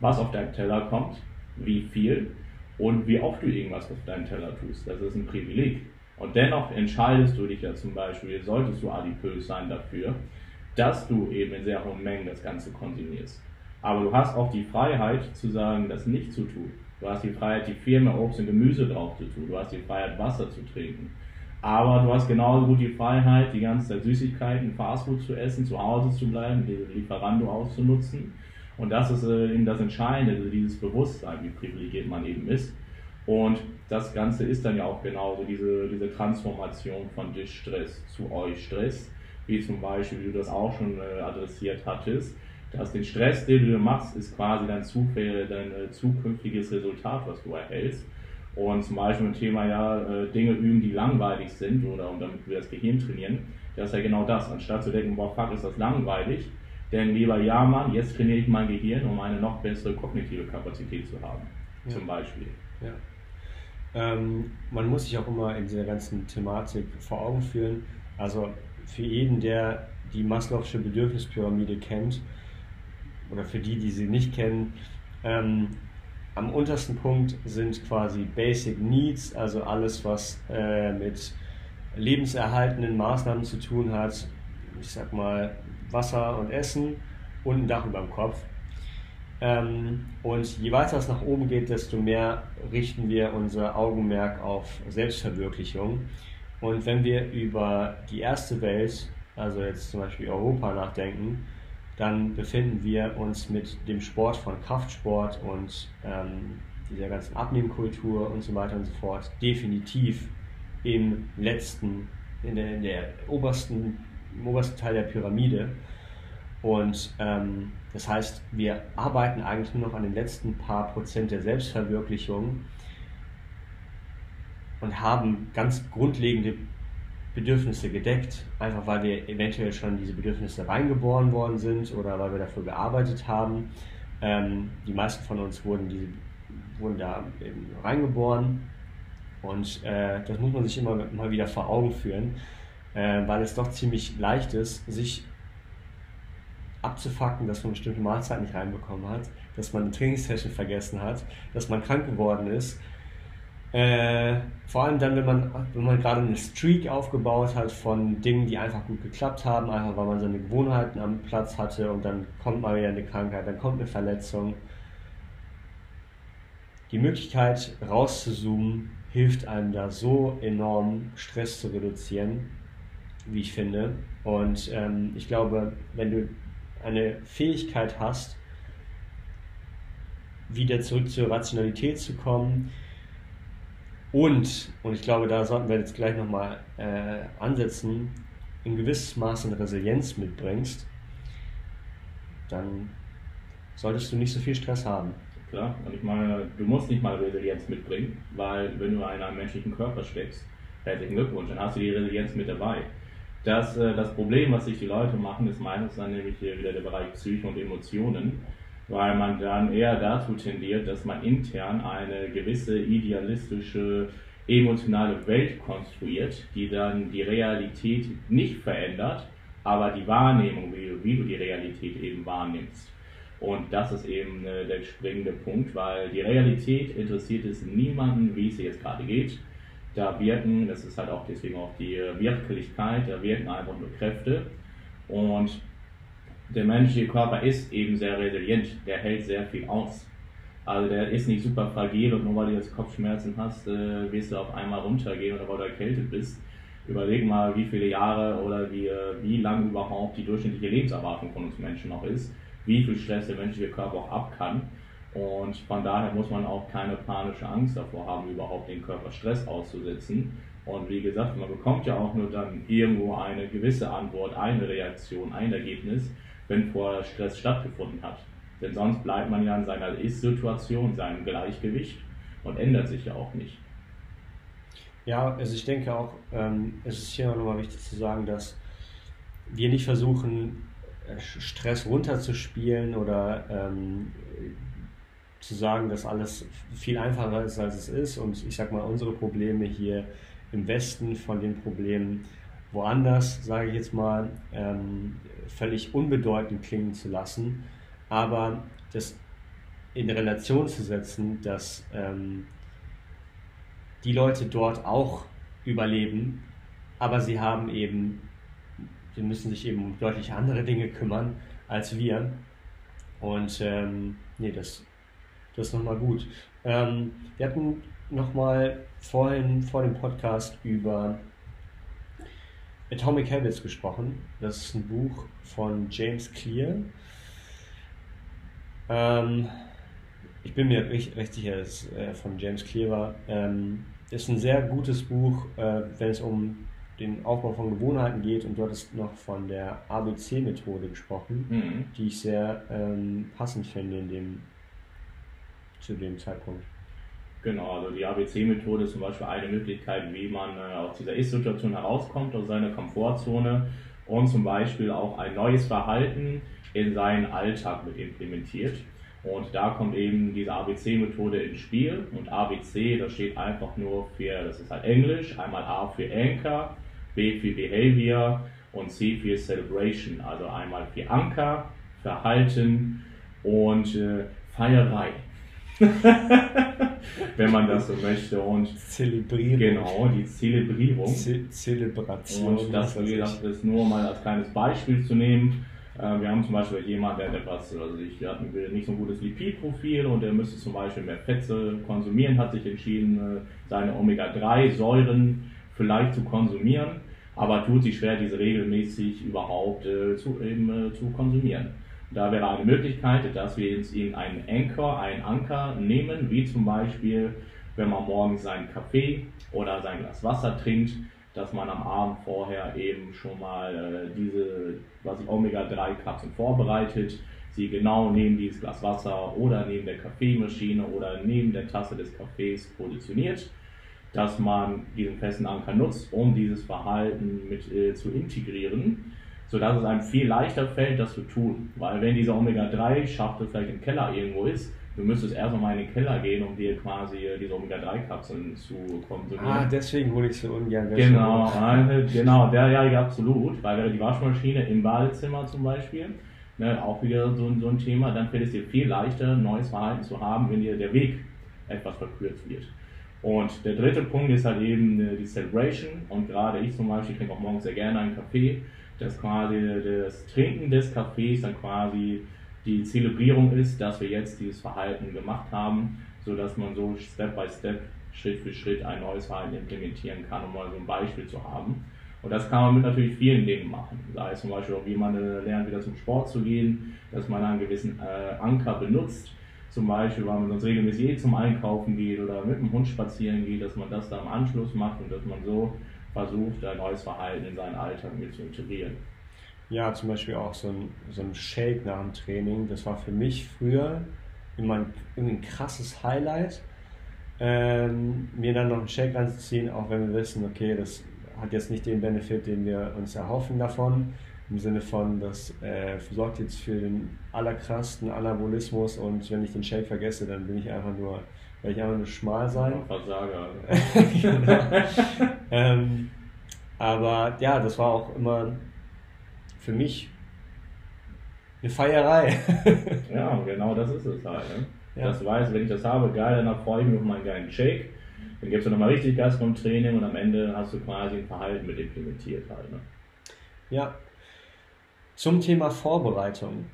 was auf deinem Teller kommt, wie viel und wie oft du irgendwas auf deinem Teller tust. Das ist ein Privileg. Und dennoch entscheidest du dich ja zum Beispiel, solltest du adipös sein dafür, dass du eben in sehr hohen Mengen das Ganze konsumierst. Aber du hast auch die Freiheit zu sagen, das nicht zu tun. Du hast die Freiheit, die mehr Obst und Gemüse drauf zu tun. Du hast die Freiheit, Wasser zu trinken. Aber du hast genauso gut die Freiheit, die ganze Zeit Süßigkeiten, Fastfood zu essen, zu Hause zu bleiben, diese Lieferando auszunutzen. Und das ist äh, eben das Entscheidende, also dieses Bewusstsein, wie privilegiert man eben ist. Und das Ganze ist dann ja auch genauso diese, diese Transformation von Dich-Stress zu Euch-Stress, wie zum Beispiel, wie du das auch schon äh, adressiert hattest, dass den Stress, den du machst, ist quasi dein, Zufall, dein äh, zukünftiges Resultat, was du erhältst. Und zum Beispiel ein Thema ja, äh, Dinge üben, die langweilig sind oder und damit wir das Gehirn trainieren, das ist ja genau das. Anstatt zu denken, boah, fuck, ist das langweilig, denn lieber, ja, Mann, jetzt trainiere ich mein Gehirn, um eine noch bessere kognitive Kapazität zu haben. Ja. Zum Beispiel. Ja. Ähm, man muss sich auch immer in dieser ganzen Thematik vor Augen führen. Also für jeden, der die Maslow'sche Bedürfnispyramide kennt, oder für die, die sie nicht kennen, ähm, am untersten Punkt sind quasi Basic Needs, also alles, was äh, mit lebenserhaltenden Maßnahmen zu tun hat. Ich sag mal Wasser und Essen und ein Dach über dem Kopf. Ähm, und je weiter es nach oben geht, desto mehr richten wir unser Augenmerk auf Selbstverwirklichung. Und wenn wir über die erste Welt, also jetzt zum Beispiel Europa, nachdenken, dann befinden wir uns mit dem Sport von Kraftsport und ähm, dieser ganzen Abnehmkultur und so weiter und so fort definitiv im letzten, in der, in der obersten, im obersten Teil der Pyramide. Und ähm, das heißt, wir arbeiten eigentlich nur noch an den letzten paar Prozent der Selbstverwirklichung und haben ganz grundlegende Bedürfnisse gedeckt, einfach weil wir eventuell schon diese Bedürfnisse reingeboren worden sind oder weil wir dafür gearbeitet haben. Ähm, die meisten von uns wurden, diese, wurden da eben reingeboren und äh, das muss man sich immer mal wieder vor Augen führen, äh, weil es doch ziemlich leicht ist, sich abzufacken, dass man bestimmte Mahlzeit nicht reinbekommen hat, dass man eine Trainingssession vergessen hat, dass man krank geworden ist äh, vor allem dann, wenn man, wenn man gerade eine Streak aufgebaut hat von Dingen, die einfach gut geklappt haben, einfach weil man seine Gewohnheiten am Platz hatte und dann kommt mal wieder eine Krankheit, dann kommt eine Verletzung. Die Möglichkeit rauszuzoomen hilft einem da so enorm Stress zu reduzieren, wie ich finde. Und ähm, ich glaube, wenn du eine Fähigkeit hast, wieder zurück zur Rationalität zu kommen, und, und ich glaube, da sollten wir jetzt gleich nochmal äh, ansetzen, ein gewisses Maß an Resilienz mitbringst, dann solltest du nicht so viel Stress haben. Klar, und ich meine, du musst nicht mal Resilienz mitbringen, weil wenn du in einem menschlichen Körper steckst, herzlichen Glückwunsch, dann hast du die Resilienz mit dabei. Das, äh, das Problem, was sich die Leute machen, ist meistens dann nämlich hier wieder der Bereich Psyche und Emotionen weil man dann eher dazu tendiert, dass man intern eine gewisse idealistische, emotionale Welt konstruiert, die dann die Realität nicht verändert, aber die Wahrnehmung, wie du, wie du die Realität eben wahrnimmst. Und das ist eben äh, der springende Punkt, weil die Realität interessiert es niemanden, wie es jetzt gerade geht. Da wirken, das ist halt auch deswegen auch die Wirklichkeit, da wirken einfach nur Kräfte. Und der menschliche Körper ist eben sehr resilient, der hält sehr viel aus. Also der ist nicht super fragil und nur weil du jetzt Kopfschmerzen hast, äh, wirst du auf einmal runtergehen oder weil du erkältet bist. Überleg mal, wie viele Jahre oder wie, äh, wie lang überhaupt die durchschnittliche Lebenserwartung von uns Menschen noch ist, wie viel Stress der menschliche Körper auch ab kann. Und von daher muss man auch keine panische Angst davor haben, überhaupt den Körper Stress auszusetzen. Und wie gesagt, man bekommt ja auch nur dann irgendwo eine gewisse Antwort, eine Reaktion, ein Ergebnis, wenn vorher Stress stattgefunden hat. Denn sonst bleibt man ja in seiner Ist-Situation, seinem Gleichgewicht und ändert sich ja auch nicht. Ja, also ich denke auch, ähm, es ist hier nochmal wichtig zu sagen, dass wir nicht versuchen, Stress runterzuspielen oder ähm, zu sagen, dass alles viel einfacher ist, als es ist. Und ich sag mal, unsere Probleme hier im Westen von den Problemen woanders, sage ich jetzt mal, ähm, völlig unbedeutend klingen zu lassen. Aber das in Relation zu setzen, dass ähm, die Leute dort auch überleben, aber sie haben eben, sie müssen sich eben um deutlich andere Dinge kümmern als wir. Und ähm, nee, das, das ist nochmal gut. Ähm, wir hatten nochmal vorhin vor dem Podcast über Atomic Habits gesprochen. Das ist ein Buch von James Clear. Ähm, ich bin mir recht, recht sicher, dass es äh, von James Clear war. Ähm, ist ein sehr gutes Buch, äh, wenn es um den Aufbau von Gewohnheiten geht und dort ist noch von der ABC-Methode gesprochen, mhm. die ich sehr ähm, passend finde in dem, zu dem Zeitpunkt. Genau, also die ABC-Methode ist zum Beispiel eine Möglichkeit, wie man äh, aus dieser Ist-Situation herauskommt, aus seiner Komfortzone und zum Beispiel auch ein neues Verhalten in seinen Alltag mit implementiert. Und da kommt eben diese ABC-Methode ins Spiel. Und ABC, das steht einfach nur für, das ist halt Englisch, einmal A für Anchor, B für Behavior und C für Celebration. Also einmal für Anker, Verhalten und äh, Feierei. [laughs] Wenn man das so möchte. Und Zelebrierung. Genau, die Zelebrierung. Ze Zelebration. Und das, wie gesagt, ist nur mal als kleines Beispiel zu nehmen. Äh, wir haben zum Beispiel jemanden, der hat etwas, also ich hatte nicht so ein gutes Lipidprofil und der müsste zum Beispiel mehr Fette konsumieren, hat sich entschieden, äh, seine Omega-3-Säuren vielleicht zu konsumieren, aber tut sich schwer, diese regelmäßig überhaupt äh, zu, eben, zu konsumieren. Da wäre eine Möglichkeit, dass wir jetzt in einen Anchor, einen Anker nehmen, wie zum Beispiel, wenn man morgens seinen Kaffee oder sein Glas Wasser trinkt, dass man am Abend vorher eben schon mal äh, diese quasi Omega-3-Kapseln vorbereitet, sie genau neben dieses Glas Wasser oder neben der Kaffeemaschine oder neben der Tasse des Kaffees positioniert, dass man diesen festen Anker nutzt, um dieses Verhalten mit äh, zu integrieren, sodass es einem viel leichter fällt, das zu tun. Weil wenn diese Omega-3-Schachtel vielleicht im Keller irgendwo ist, du müsstest erst mal in den Keller gehen, um dir quasi diese Omega-3-Kapseln zu konsumieren. Ah, deswegen hole ich so ungern. Genau, [laughs] genau, der ja absolut, weil die Waschmaschine im Badezimmer zum Beispiel, ne, auch wieder so, so ein Thema, dann fällt es dir viel leichter, neues Verhalten zu haben, wenn dir der Weg etwas verkürzt wird. Und der dritte Punkt ist halt eben äh, die Celebration. Und gerade ich zum Beispiel trinke auch morgens sehr gerne einen Kaffee, dass quasi das Trinken des Kaffees dann quasi die Zelebrierung ist, dass wir jetzt dieses Verhalten gemacht haben, sodass man so Step by Step, Schritt für Schritt ein neues Verhalten implementieren kann, um mal so ein Beispiel zu haben. Und das kann man mit natürlich vielen Dingen machen. Sei es zum Beispiel auch, wie man lernt, wieder zum Sport zu gehen, dass man einen gewissen äh, Anker benutzt. Zum Beispiel, weil man sonst regelmäßig eh zum Einkaufen geht oder mit dem Hund spazieren geht, dass man das da im Anschluss macht und dass man so versucht, ein neues Verhalten in seinen Alltag mit zu integrieren. Ja, zum Beispiel auch so ein, so ein Shake nach dem Training. Das war für mich früher immer ein, ein krasses Highlight, ähm, mir dann noch einen Shake anzuziehen, auch wenn wir wissen, okay, das hat jetzt nicht den Benefit, den wir uns erhoffen davon. Im Sinne von, das äh, sorgt jetzt für den allerkrassten Anabolismus und wenn ich den Shake vergesse, dann bin ich einfach nur, werde ich einfach nur schmal sein. Versager. [laughs] genau. ähm, aber ja, das war auch immer für mich eine Feierei. ja, genau das ist es halt. Ne? Ja. Das weiß, wenn ich das habe, geil, dann freue ich mich auf meinen geilen Shake. Dann gibst du nochmal richtig Gas vom Training und am Ende hast du quasi ein Verhalten mit implementiert halt. Ne? Ja. Zum Thema Vorbereitung.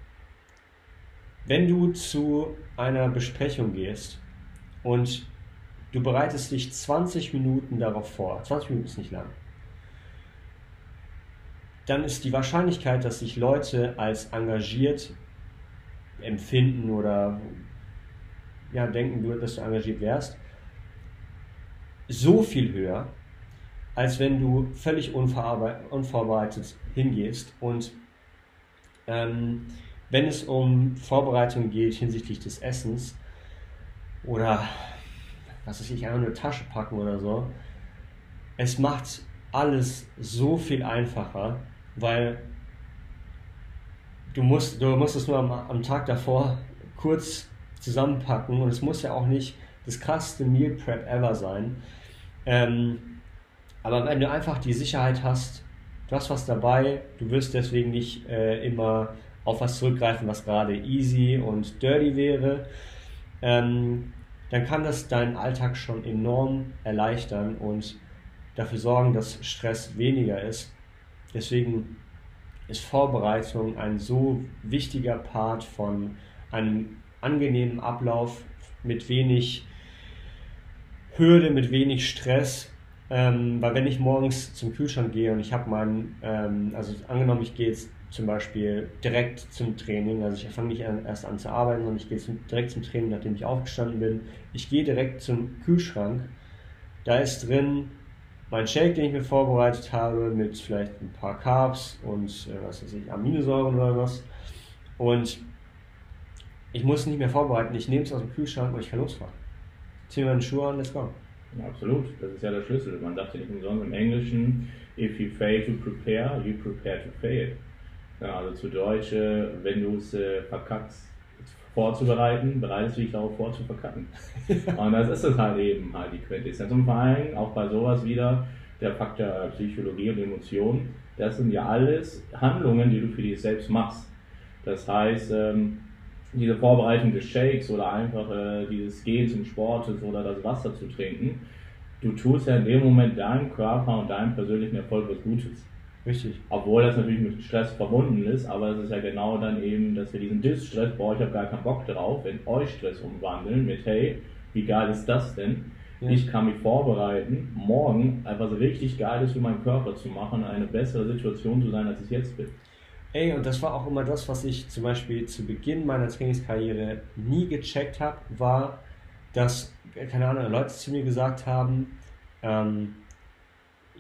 Wenn du zu einer Besprechung gehst und du bereitest dich 20 Minuten darauf vor, 20 Minuten ist nicht lang, dann ist die Wahrscheinlichkeit, dass sich Leute als engagiert empfinden oder ja, denken, dass du engagiert wärst, so viel höher, als wenn du völlig unvorbereitet hingehst. Und ähm, wenn es um Vorbereitung geht hinsichtlich des Essens oder was weiß ich, einfach eine Tasche packen oder so, es macht alles so viel einfacher, weil du musst, du musst es nur am, am Tag davor kurz zusammenpacken. Und es muss ja auch nicht das krasseste Meal Prep ever sein. Ähm, aber wenn du einfach die Sicherheit hast, du hast was dabei, du wirst deswegen nicht äh, immer auf was zurückgreifen, was gerade easy und dirty wäre, ähm, dann kann das deinen Alltag schon enorm erleichtern und dafür sorgen, dass Stress weniger ist. Deswegen ist Vorbereitung ein so wichtiger Part von einem angenehmen Ablauf mit wenig Hürde, mit wenig Stress. Ähm, weil wenn ich morgens zum Kühlschrank gehe und ich habe meinen, ähm, also angenommen, ich gehe jetzt zum Beispiel direkt zum Training, also ich fange nicht erst an zu arbeiten, sondern ich gehe zum, direkt zum Training, nachdem ich aufgestanden bin. Ich gehe direkt zum Kühlschrank. Da ist drin mein Shake, den ich mir vorbereitet habe, mit vielleicht ein paar Carbs und äh, was weiß ich, Aminosäuren oder was. Und ich muss es nicht mehr vorbereiten, ich nehme es aus dem Kühlschrank und ich kann losfahren. Zieh meine Schuhe an, let's go. Ja, absolut, das ist ja der Schlüssel. Man sagt ja nicht umsonst im Englischen, if you fail to prepare, you prepare to fail. Ja, also zu Deutsch, wenn du es äh, verkackst, vorzubereiten, bereitest du dich darauf vor zu verkacken. [laughs] und das ist es halt eben, halt die Quintessenz. Und vor allem auch bei sowas wieder, der Faktor Psychologie und Emotionen, das sind ja alles Handlungen, die du für dich selbst machst. Das heißt, ähm, diese Vorbereitung des Shakes oder einfach äh, dieses Gehen zum Sport oder das Wasser zu trinken, du tust ja in dem Moment deinem Körper und deinem persönlichen Erfolg was Gutes. Richtig. Obwohl das natürlich mit Stress verbunden ist, aber es ist ja genau dann eben, dass wir diesen Distress, boah, ich habe gar keinen Bock drauf, in euch Stress umwandeln mit, hey, wie geil ist das denn? Ja. Ich kann mich vorbereiten, morgen etwas richtig Geiles für meinen Körper zu machen, eine bessere Situation zu sein, als ich jetzt bin. Ey, und das war auch immer das, was ich zum Beispiel zu Beginn meiner Trainingskarriere nie gecheckt habe, war, dass, keine Ahnung, Leute zu mir gesagt haben, ähm,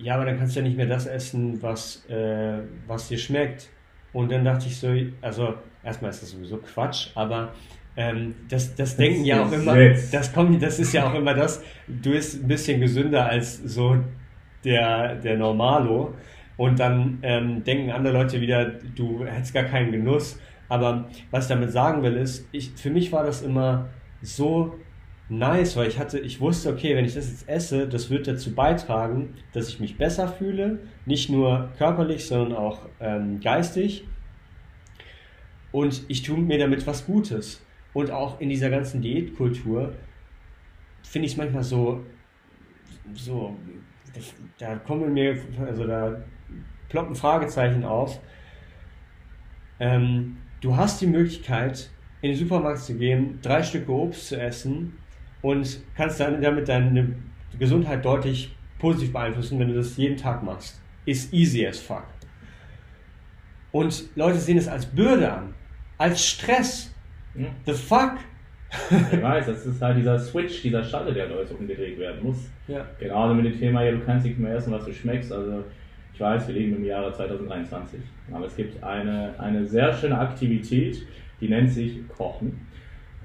ja, aber dann kannst du ja nicht mehr das essen, was, äh, was dir schmeckt. Und dann dachte ich so, also erstmal ist das sowieso Quatsch, aber ähm, das, das denken das ja auch immer, das kommt, das ist ja auch immer das, du bist ein bisschen gesünder als so der, der Normalo. Und dann ähm, denken andere Leute wieder, du hättest gar keinen Genuss. Aber was ich damit sagen will, ist, ich, für mich war das immer so nice, weil ich hatte, ich wusste, okay, wenn ich das jetzt esse, das wird dazu beitragen, dass ich mich besser fühle, nicht nur körperlich, sondern auch ähm, geistig. Und ich tue mir damit was Gutes. Und auch in dieser ganzen Diätkultur finde ich es manchmal so, so, da kommen mir, also da ploppen Fragezeichen auf. Ähm, du hast die Möglichkeit, in den Supermarkt zu gehen, drei Stücke Obst zu essen und kannst dann damit deine Gesundheit deutlich positiv beeinflussen, wenn du das jeden Tag machst. Ist easy as fuck. Und Leute sehen es als Bürde an, als Stress. Hm. The fuck? ich weiß, das ist halt dieser Switch, dieser Schalter, der neu umgedreht werden muss. Ja. Genauso mit dem Thema, ja, du kannst nicht mehr essen, was du schmeckst. Also ich weiß, wir leben im Jahre 2023. Aber es gibt eine, eine sehr schöne Aktivität, die nennt sich Kochen.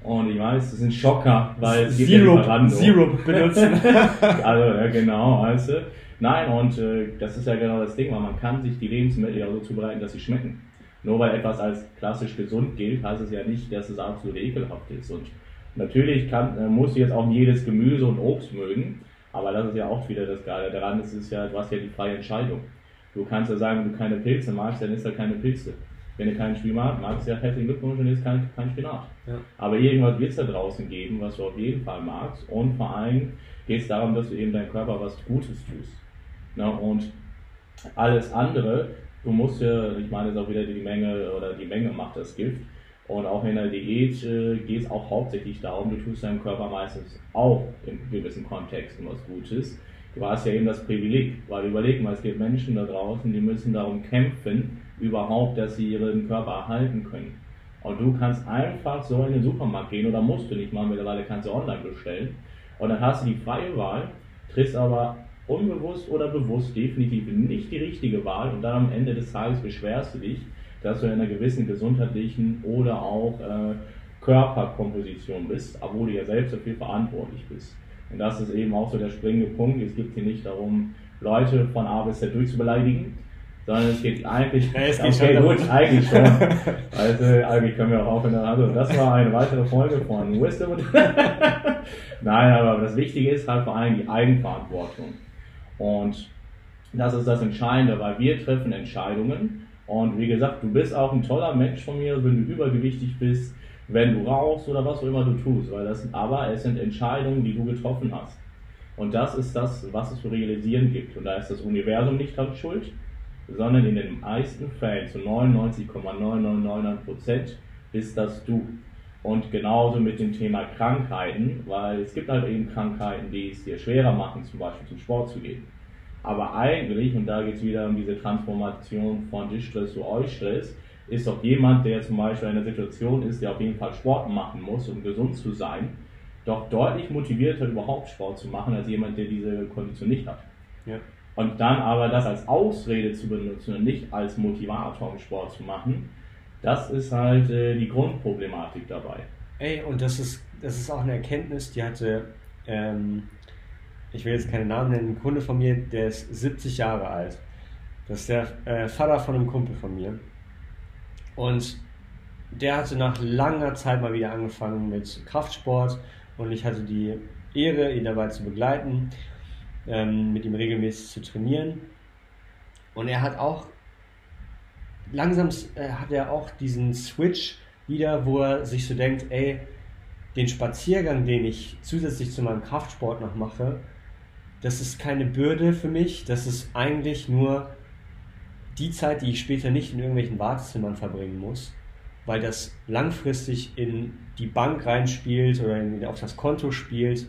Und ich weiß, das sind Schocker, weil es gibt Zero, ja Zero benutzen. [laughs] also, ja, genau, also. Nein, und äh, das ist ja genau das Ding, weil man kann sich die Lebensmittel ja so zubereiten, dass sie schmecken. Nur weil etwas als klassisch gesund gilt, heißt es ja nicht, dass es absolut ekelhaft ist. Und natürlich kann, äh, musst du jetzt auch jedes Gemüse und Obst mögen, aber das ist ja auch wieder das Geile daran, es ist ja, du hast ja die freie Entscheidung. Du kannst ja sagen, wenn du keine Pilze magst, dann isst er keine Pilze. Wenn du keinen Spinat magst, ja herzlichen Glückwunsch, dann ist kein, kein Spinat. Ja. Aber irgendwas wird es da draußen geben, was du auf jeden Fall magst. Und vor allem geht es darum, dass du eben deinem Körper was Gutes tust. Na, und alles andere, du musst ja, ich meine jetzt auch wieder die Menge oder die Menge macht das Gift. Und auch in der Diät äh, geht es auch hauptsächlich darum, du tust deinem Körper meistens auch in gewissen Kontexten was Gutes. Du hast ja eben das Privileg, weil überleg mal, es gibt Menschen da draußen, die müssen darum kämpfen, überhaupt, dass sie ihren Körper erhalten können. Und du kannst einfach so in den Supermarkt gehen oder musst du nicht mal, mittlerweile kannst du online bestellen. Und dann hast du die freie Wahl, triffst aber unbewusst oder bewusst definitiv nicht die richtige Wahl und dann am Ende des Tages beschwerst du dich, dass du in einer gewissen gesundheitlichen oder auch äh, Körperkomposition bist, obwohl du ja selbst dafür verantwortlich bist. Und das ist eben auch so der springende Punkt. Es geht hier nicht darum, Leute von A bis Z durchzubeleidigen, sondern es geht eigentlich, ja, es geht okay, schon gut, eigentlich schon. [laughs] Also, eigentlich können wir auch aufhören. Also, das war eine weitere Folge von Wisdom. [laughs] Nein, aber das Wichtige ist halt vor allem die Eigenverantwortung. Und das ist das Entscheidende, weil wir treffen Entscheidungen. Und wie gesagt, du bist auch ein toller Mensch von mir, wenn du übergewichtig bist, wenn du rauchst oder was auch immer du tust. Weil das, aber es sind Entscheidungen, die du getroffen hast. Und das ist das, was es zu realisieren gibt. Und da ist das Universum nicht dran schuld, sondern in den meisten Fällen, zu 99,999 Prozent, ist das du. Und genauso mit dem Thema Krankheiten, weil es gibt halt eben Krankheiten, die es dir schwerer machen, zum Beispiel zum Sport zu gehen. Aber eigentlich, und da geht es wieder um diese Transformation von Distress zu Eustress, ist doch jemand, der zum Beispiel in einer Situation ist, der auf jeden Fall Sport machen muss, um gesund zu sein, doch deutlich motivierter überhaupt Sport zu machen, als jemand, der diese Kondition nicht hat. Ja. Und dann aber das als Ausrede zu benutzen und nicht als Motivator, um Sport zu machen, das ist halt äh, die Grundproblematik dabei. Ey, und das ist, das ist auch eine Erkenntnis, die hatte, ähm, ich will jetzt keinen Namen nennen, ein Kunde von mir, der ist 70 Jahre alt. Das ist der äh, Vater von einem Kumpel von mir. Und der hatte nach langer Zeit mal wieder angefangen mit Kraftsport und ich hatte die Ehre, ihn dabei zu begleiten, ähm, mit ihm regelmäßig zu trainieren. Und er hat auch langsam äh, hat er auch diesen Switch wieder, wo er sich so denkt, ey, den Spaziergang, den ich zusätzlich zu meinem Kraftsport noch mache, das ist keine Bürde für mich, das ist eigentlich nur die Zeit, die ich später nicht in irgendwelchen Wartezimmern verbringen muss, weil das langfristig in die Bank reinspielt oder auf das Konto spielt.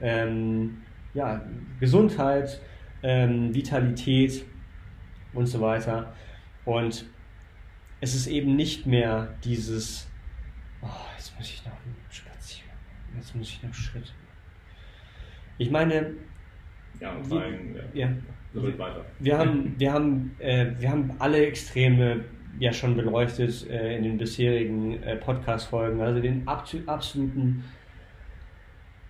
Ähm, ja, Gesundheit, ähm, Vitalität und so weiter. Und es ist eben nicht mehr dieses, oh, jetzt muss ich noch spazieren, jetzt muss ich noch Schritt. Ich meine, ja, und wir, zeigen, ja, so geht weiter. wir haben, wir haben, äh, wir haben alle Extreme ja schon beleuchtet äh, in den bisherigen äh, Podcast-Folgen, also den absoluten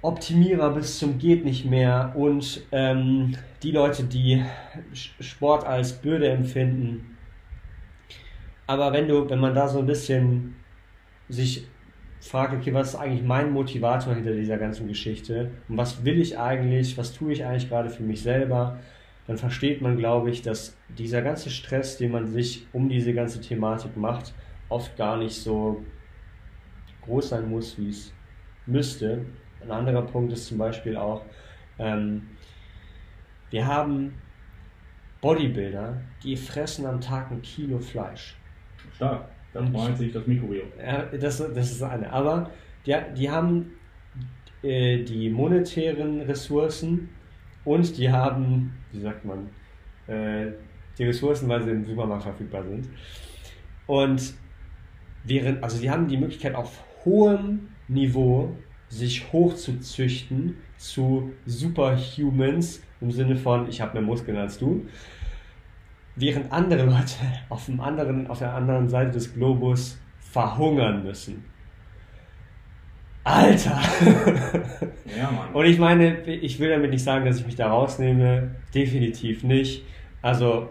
Optimierer bis zum geht nicht mehr und ähm, die Leute, die Sport als Bürde empfinden. Aber wenn du, wenn man da so ein bisschen sich fragt, okay, was ist eigentlich mein Motivator hinter dieser ganzen Geschichte und was will ich eigentlich, was tue ich eigentlich gerade für mich selber, dann versteht man, glaube ich, dass dieser ganze Stress, den man sich um diese ganze Thematik macht, oft gar nicht so groß sein muss, wie es müsste. Ein anderer Punkt ist zum Beispiel auch, ähm, wir haben Bodybuilder, die fressen am Tag ein Kilo Fleisch. Stark. Das Und- freut sich das Mikrobiom. Ja, das, das ist eine. Aber die, die haben äh, die monetären Ressourcen und die haben, wie sagt man, äh, die Ressourcen, weil sie im Supermarkt verfügbar sind. Und während, also die haben die Möglichkeit auf hohem Niveau sich hochzuzüchten zu Superhumans im Sinne von ich habe mehr Muskeln als du, während andere Leute [laughs] auf, dem anderen, auf der anderen Seite des Globus verhungern müssen. Alter! [laughs] Ja, Mann. Und ich meine, ich will damit nicht sagen, dass ich mich da rausnehme. Definitiv nicht. Also,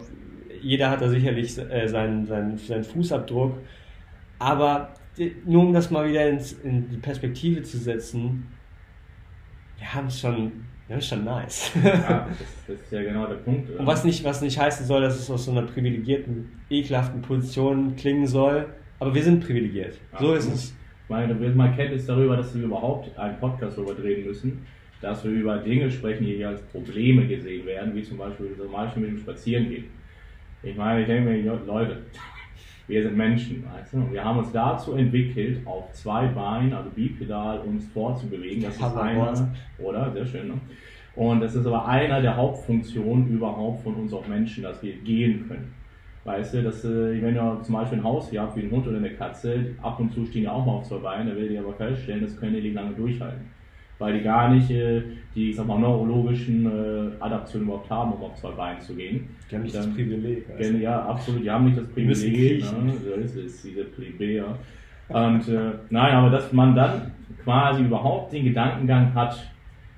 jeder hat da sicherlich äh, seinen, seinen, seinen Fußabdruck. Aber nur um das mal wieder ins, in die Perspektive zu setzen, wir haben es schon, wir haben es schon nice. ja, das, ist [laughs] ja genau der Punkt. Und was nicht, was nicht heißen soll, dass es aus so einer privilegierten, ekelhaften Position klingen soll. Aber wir sind privilegiert. So ist es. Ich meine, mal Kenntnis darüber, dass wir überhaupt einen Podcast darüber drehen müssen, dass wir über Dinge sprechen, die hier als Probleme gesehen werden, wie zum Beispiel zum Beispiel mit dem Spazierengehen. Ich meine, ich denke mir, Leute, wir sind Menschen, weißt du? Und wir haben uns dazu entwickelt, auf zwei Beinen, also bipedal, uns fortzubewegen. Das ist einer, oder? Sehr schön, ne? Und das ist aber einer der Hauptfunktionen überhaupt von uns auch Menschen, dass wir gehen können. Weißt du, dass äh, wenn ihr zum Beispiel ein Haus habt, wie ein Hund oder eine Katze, ab und zu stehen die auch mal auf zwei Beinen, da werdet ihr aber feststellen, das können die nicht lange durchhalten. Weil die gar nicht äh, die, ich sag mal, neurologischen äh, Adaptionen überhaupt haben, um auf zwei Beinen zu gehen. Die haben nicht das Dann- Privileg. also. Ja, absolut, die haben nicht das Privileg, ne? so ist es, diese Plebejer. Und äh, nein, aber dass man dann quasi überhaupt den Gedankengang hat,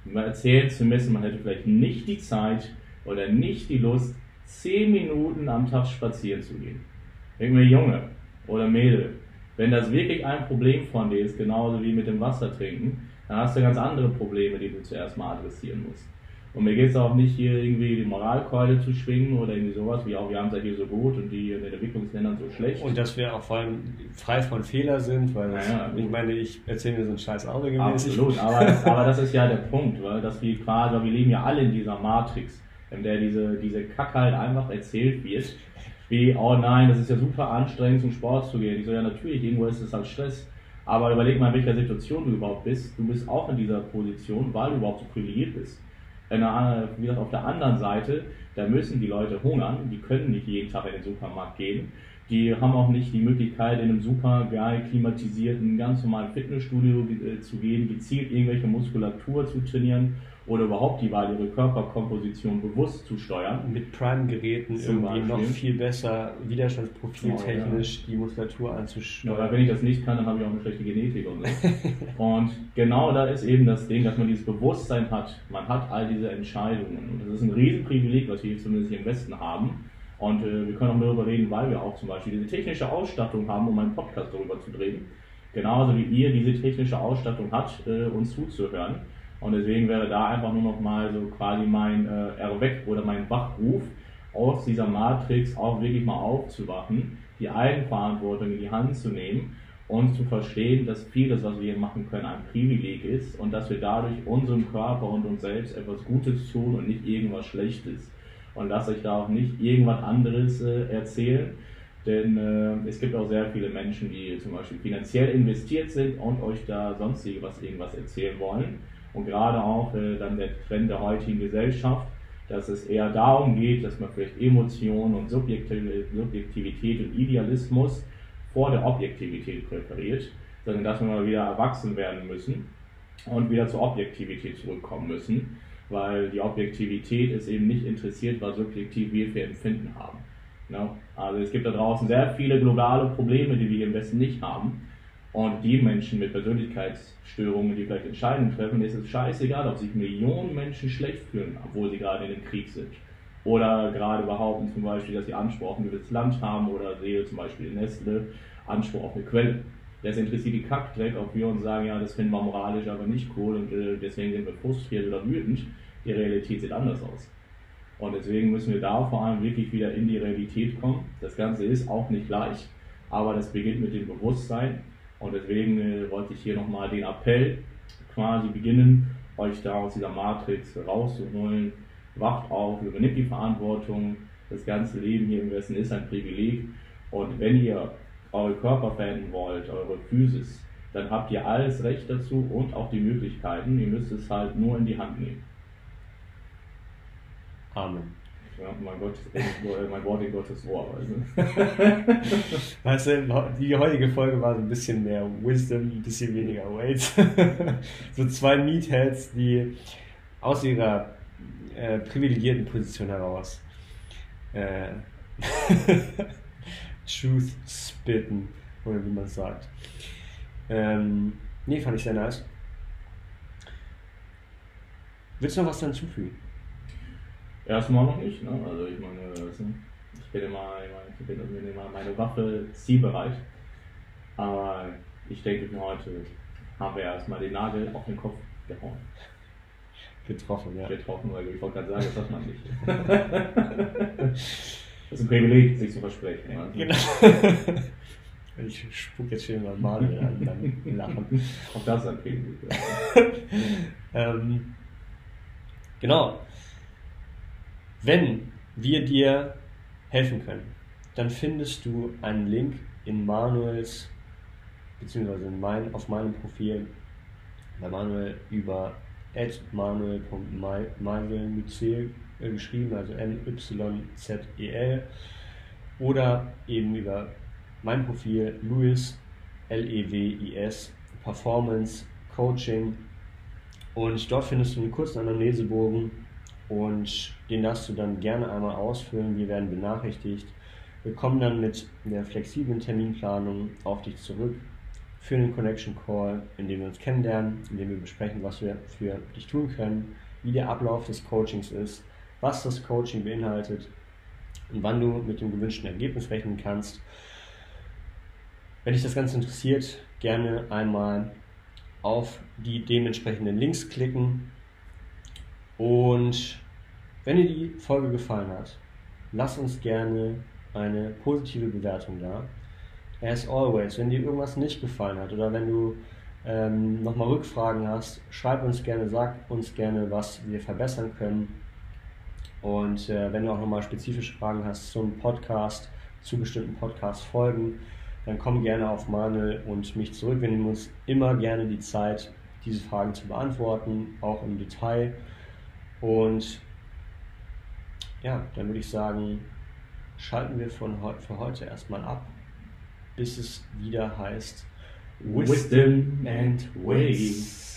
mal erzählen zu müssen, man hätte vielleicht nicht die Zeit oder nicht die Lust, zehn Minuten am Tag spazieren zu gehen. Irgendwer Junge oder Mädel, wenn das wirklich ein Problem von dir ist, genauso wie mit dem Wasser trinken, dann hast du ganz andere Probleme, die du zuerst mal adressieren musst. Und mir geht es auch nicht hier irgendwie die Moralkeule zu schwingen oder irgendwie sowas, wie auch wir haben es ja hier so gut und die in den Entwicklungsländern so schlecht. Und dass wir auch vor allem frei von Fehler sind, weil das, Ja, ich meine, ich erzähle mir so einen Scheiß regelmäßig. Absolut, aber das, aber das [laughs] ist ja der Punkt, weil dass wir quasi, wir leben ja alle in dieser Matrix, in der diese, diese Kacke halt einfach erzählt wird, wie, oh nein, das ist ja super anstrengend zum Sport zu gehen. Ich so, ja natürlich, irgendwo ist es halt Stress. Aber überleg mal, in welcher Situation du überhaupt bist. Du bist auch in dieser Position, weil du überhaupt so privilegiert bist. Der, wie gesagt, auf der anderen Seite, da müssen die Leute hungern, die können nicht jeden Tag in den Supermarkt gehen. Die haben auch nicht die Möglichkeit, in einem super geil klimatisierten, ganz normalen Fitnessstudio äh, zu gehen, gezielt irgendwelche Muskulatur zu trainieren oder überhaupt die Wahl ihre Körperkomposition bewusst zu steuern. Mit Prime-Geräten irgendwie noch viel besser Widerstandsprofil Oh, ja. technisch die Muskulatur Ja, anzusteuern. weil wenn ich das nicht kann, dann habe ich auch eine schlechte Genetik und so. [laughs] und genau da ist eben das Ding, dass man dieses Bewusstsein hat. Man hat all diese Entscheidungen. Und das ist ein Riesenprivileg, was wir hier zumindest hier im Westen haben. Und äh, wir können auch darüber reden, weil wir auch zum Beispiel diese technische Ausstattung haben, um einen Podcast darüber zu drehen. Genauso wie ihr diese technische Ausstattung habt, äh, uns zuzuhören. Und deswegen wäre da einfach nur noch mal so quasi mein äh, Erweck oder mein Wachruf, aus dieser Matrix auch wirklich mal aufzuwachen, die Eigenverantwortung in die Hand zu nehmen und zu verstehen, dass vieles, was wir hier machen können, ein Privileg ist und dass wir dadurch unserem Körper und uns selbst etwas Gutes tun und nicht irgendwas Schlechtes. Und lasst euch da auch nicht irgendwas anderes äh, erzählen, denn äh, es gibt auch sehr viele Menschen, die zum Beispiel finanziell investiert sind und euch da sonst irgendwas, irgendwas erzählen wollen. Und gerade auch äh, dann der Trend der heutigen Gesellschaft, dass es eher darum geht, dass man vielleicht Emotionen und Subjektiv- Subjektivität und Idealismus vor der Objektivität präferiert, sondern dass wir mal wieder erwachsen werden müssen und wieder zur Objektivität zurückkommen müssen, weil die Objektivität ist eben nicht interessiert, was subjektiv wir für Empfinden haben. Ne? Also es gibt da draußen sehr viele globale Probleme, die wir im Westen nicht haben. Und die Menschen mit Persönlichkeitsstörungen, die vielleicht Entscheidungen treffen, ist es scheißegal, ob sich Millionen Menschen schlecht fühlen, obwohl sie gerade in einem Krieg sind. Oder gerade behaupten zum Beispiel, dass sie Anspruch auf ein gewisses Land haben oder sehe zum Beispiel Nestle Anspruch auf eine Quelle. Das interessiert die Kackdreck, ob wir uns sagen, ja, das finden wir moralisch aber nicht cool und äh, deswegen sind wir frustriert oder wütend. Die Realität sieht anders aus. Und deswegen müssen wir da vor allem wirklich wieder in die Realität kommen. Das Ganze ist auch nicht leicht, aber das beginnt mit dem Bewusstsein. Und deswegen äh, wollte ich hier nochmal den Appell quasi beginnen, euch da aus dieser Matrix rauszuholen. Wacht auf, übernimmt die Verantwortung. Das ganze Leben hier im Westen ist ein Privileg. Und wenn ihr eure Körper verändern wollt, eure Physis, dann habt ihr alles Recht dazu und auch die Möglichkeiten. Ihr müsst es halt nur in die Hand nehmen. Amen. Ja, mein, Gott, mein Wort in Gottes Ohr. [laughs] [laughs] Weißt du, die heutige Folge war so ein bisschen mehr Wisdom, ein bisschen weniger Weight. [laughs] so zwei Meatheads, die aus ihrer äh, privilegierten Position heraus äh, Truth spitten, oder wie man sagt. Ähm, nee, fand ich sehr nice. Willst du noch was hinzufügen? Erstmal noch nicht, ne? Also ich meine, du, ich bin immer, ich bin immer meine Waffe zielbereit. Aber ich denke für heute haben wir erstmal den Nagel auf den Kopf gehauen. Getroffen, ja. Getroffen, weil ich wollte gerade sagen, das sagt man nicht. [laughs] das ist ein Privileg, sich zu versprechen. du? Genau. [laughs] Ich spuck jetzt hier mal Manuel an beim Lachen. Auch das ist ein Privileg. [laughs] Ähm, genau. Wenn wir dir helfen können, dann findest du einen Link in Manuels, beziehungsweise in mein, auf meinem Profil bei Manuel über C äh, geschrieben, also M-Y-Z-E-L. oder eben über mein Profil Louis, L-E-W-I-S, Performance, Coaching. Und dort findest du einen kurzen Anamnesebogen und den darfst du dann gerne einmal ausfüllen. Wir werden benachrichtigt. Wir kommen dann mit der flexiblen Terminplanung auf dich zurück für einen Connection Call, in dem wir uns kennenlernen, in dem wir besprechen, was wir für dich tun können, wie der Ablauf des Coachings ist, was das Coaching beinhaltet und wann du mit dem gewünschten Ergebnis rechnen kannst. Wenn dich das Ganze interessiert, gerne einmal auf die dementsprechenden Links klicken. Und wenn dir die Folge gefallen hat, lass uns gerne eine positive Bewertung da. As always, wenn dir irgendwas nicht gefallen hat oder wenn du ähm, nochmal Rückfragen hast, schreib uns gerne, sag uns gerne, was wir verbessern können. Und äh, wenn du auch nochmal spezifische Fragen hast zum Podcast, zu bestimmten Podcast-Folgen, dann komm gerne auf Manuel und mich zurück. Wir nehmen uns immer gerne die Zeit, diese Fragen zu beantworten, auch im Detail. Und ja, dann würde ich sagen, schalten wir von he für heute erstmal ab, bis es wieder heißt Wisdom and Ways.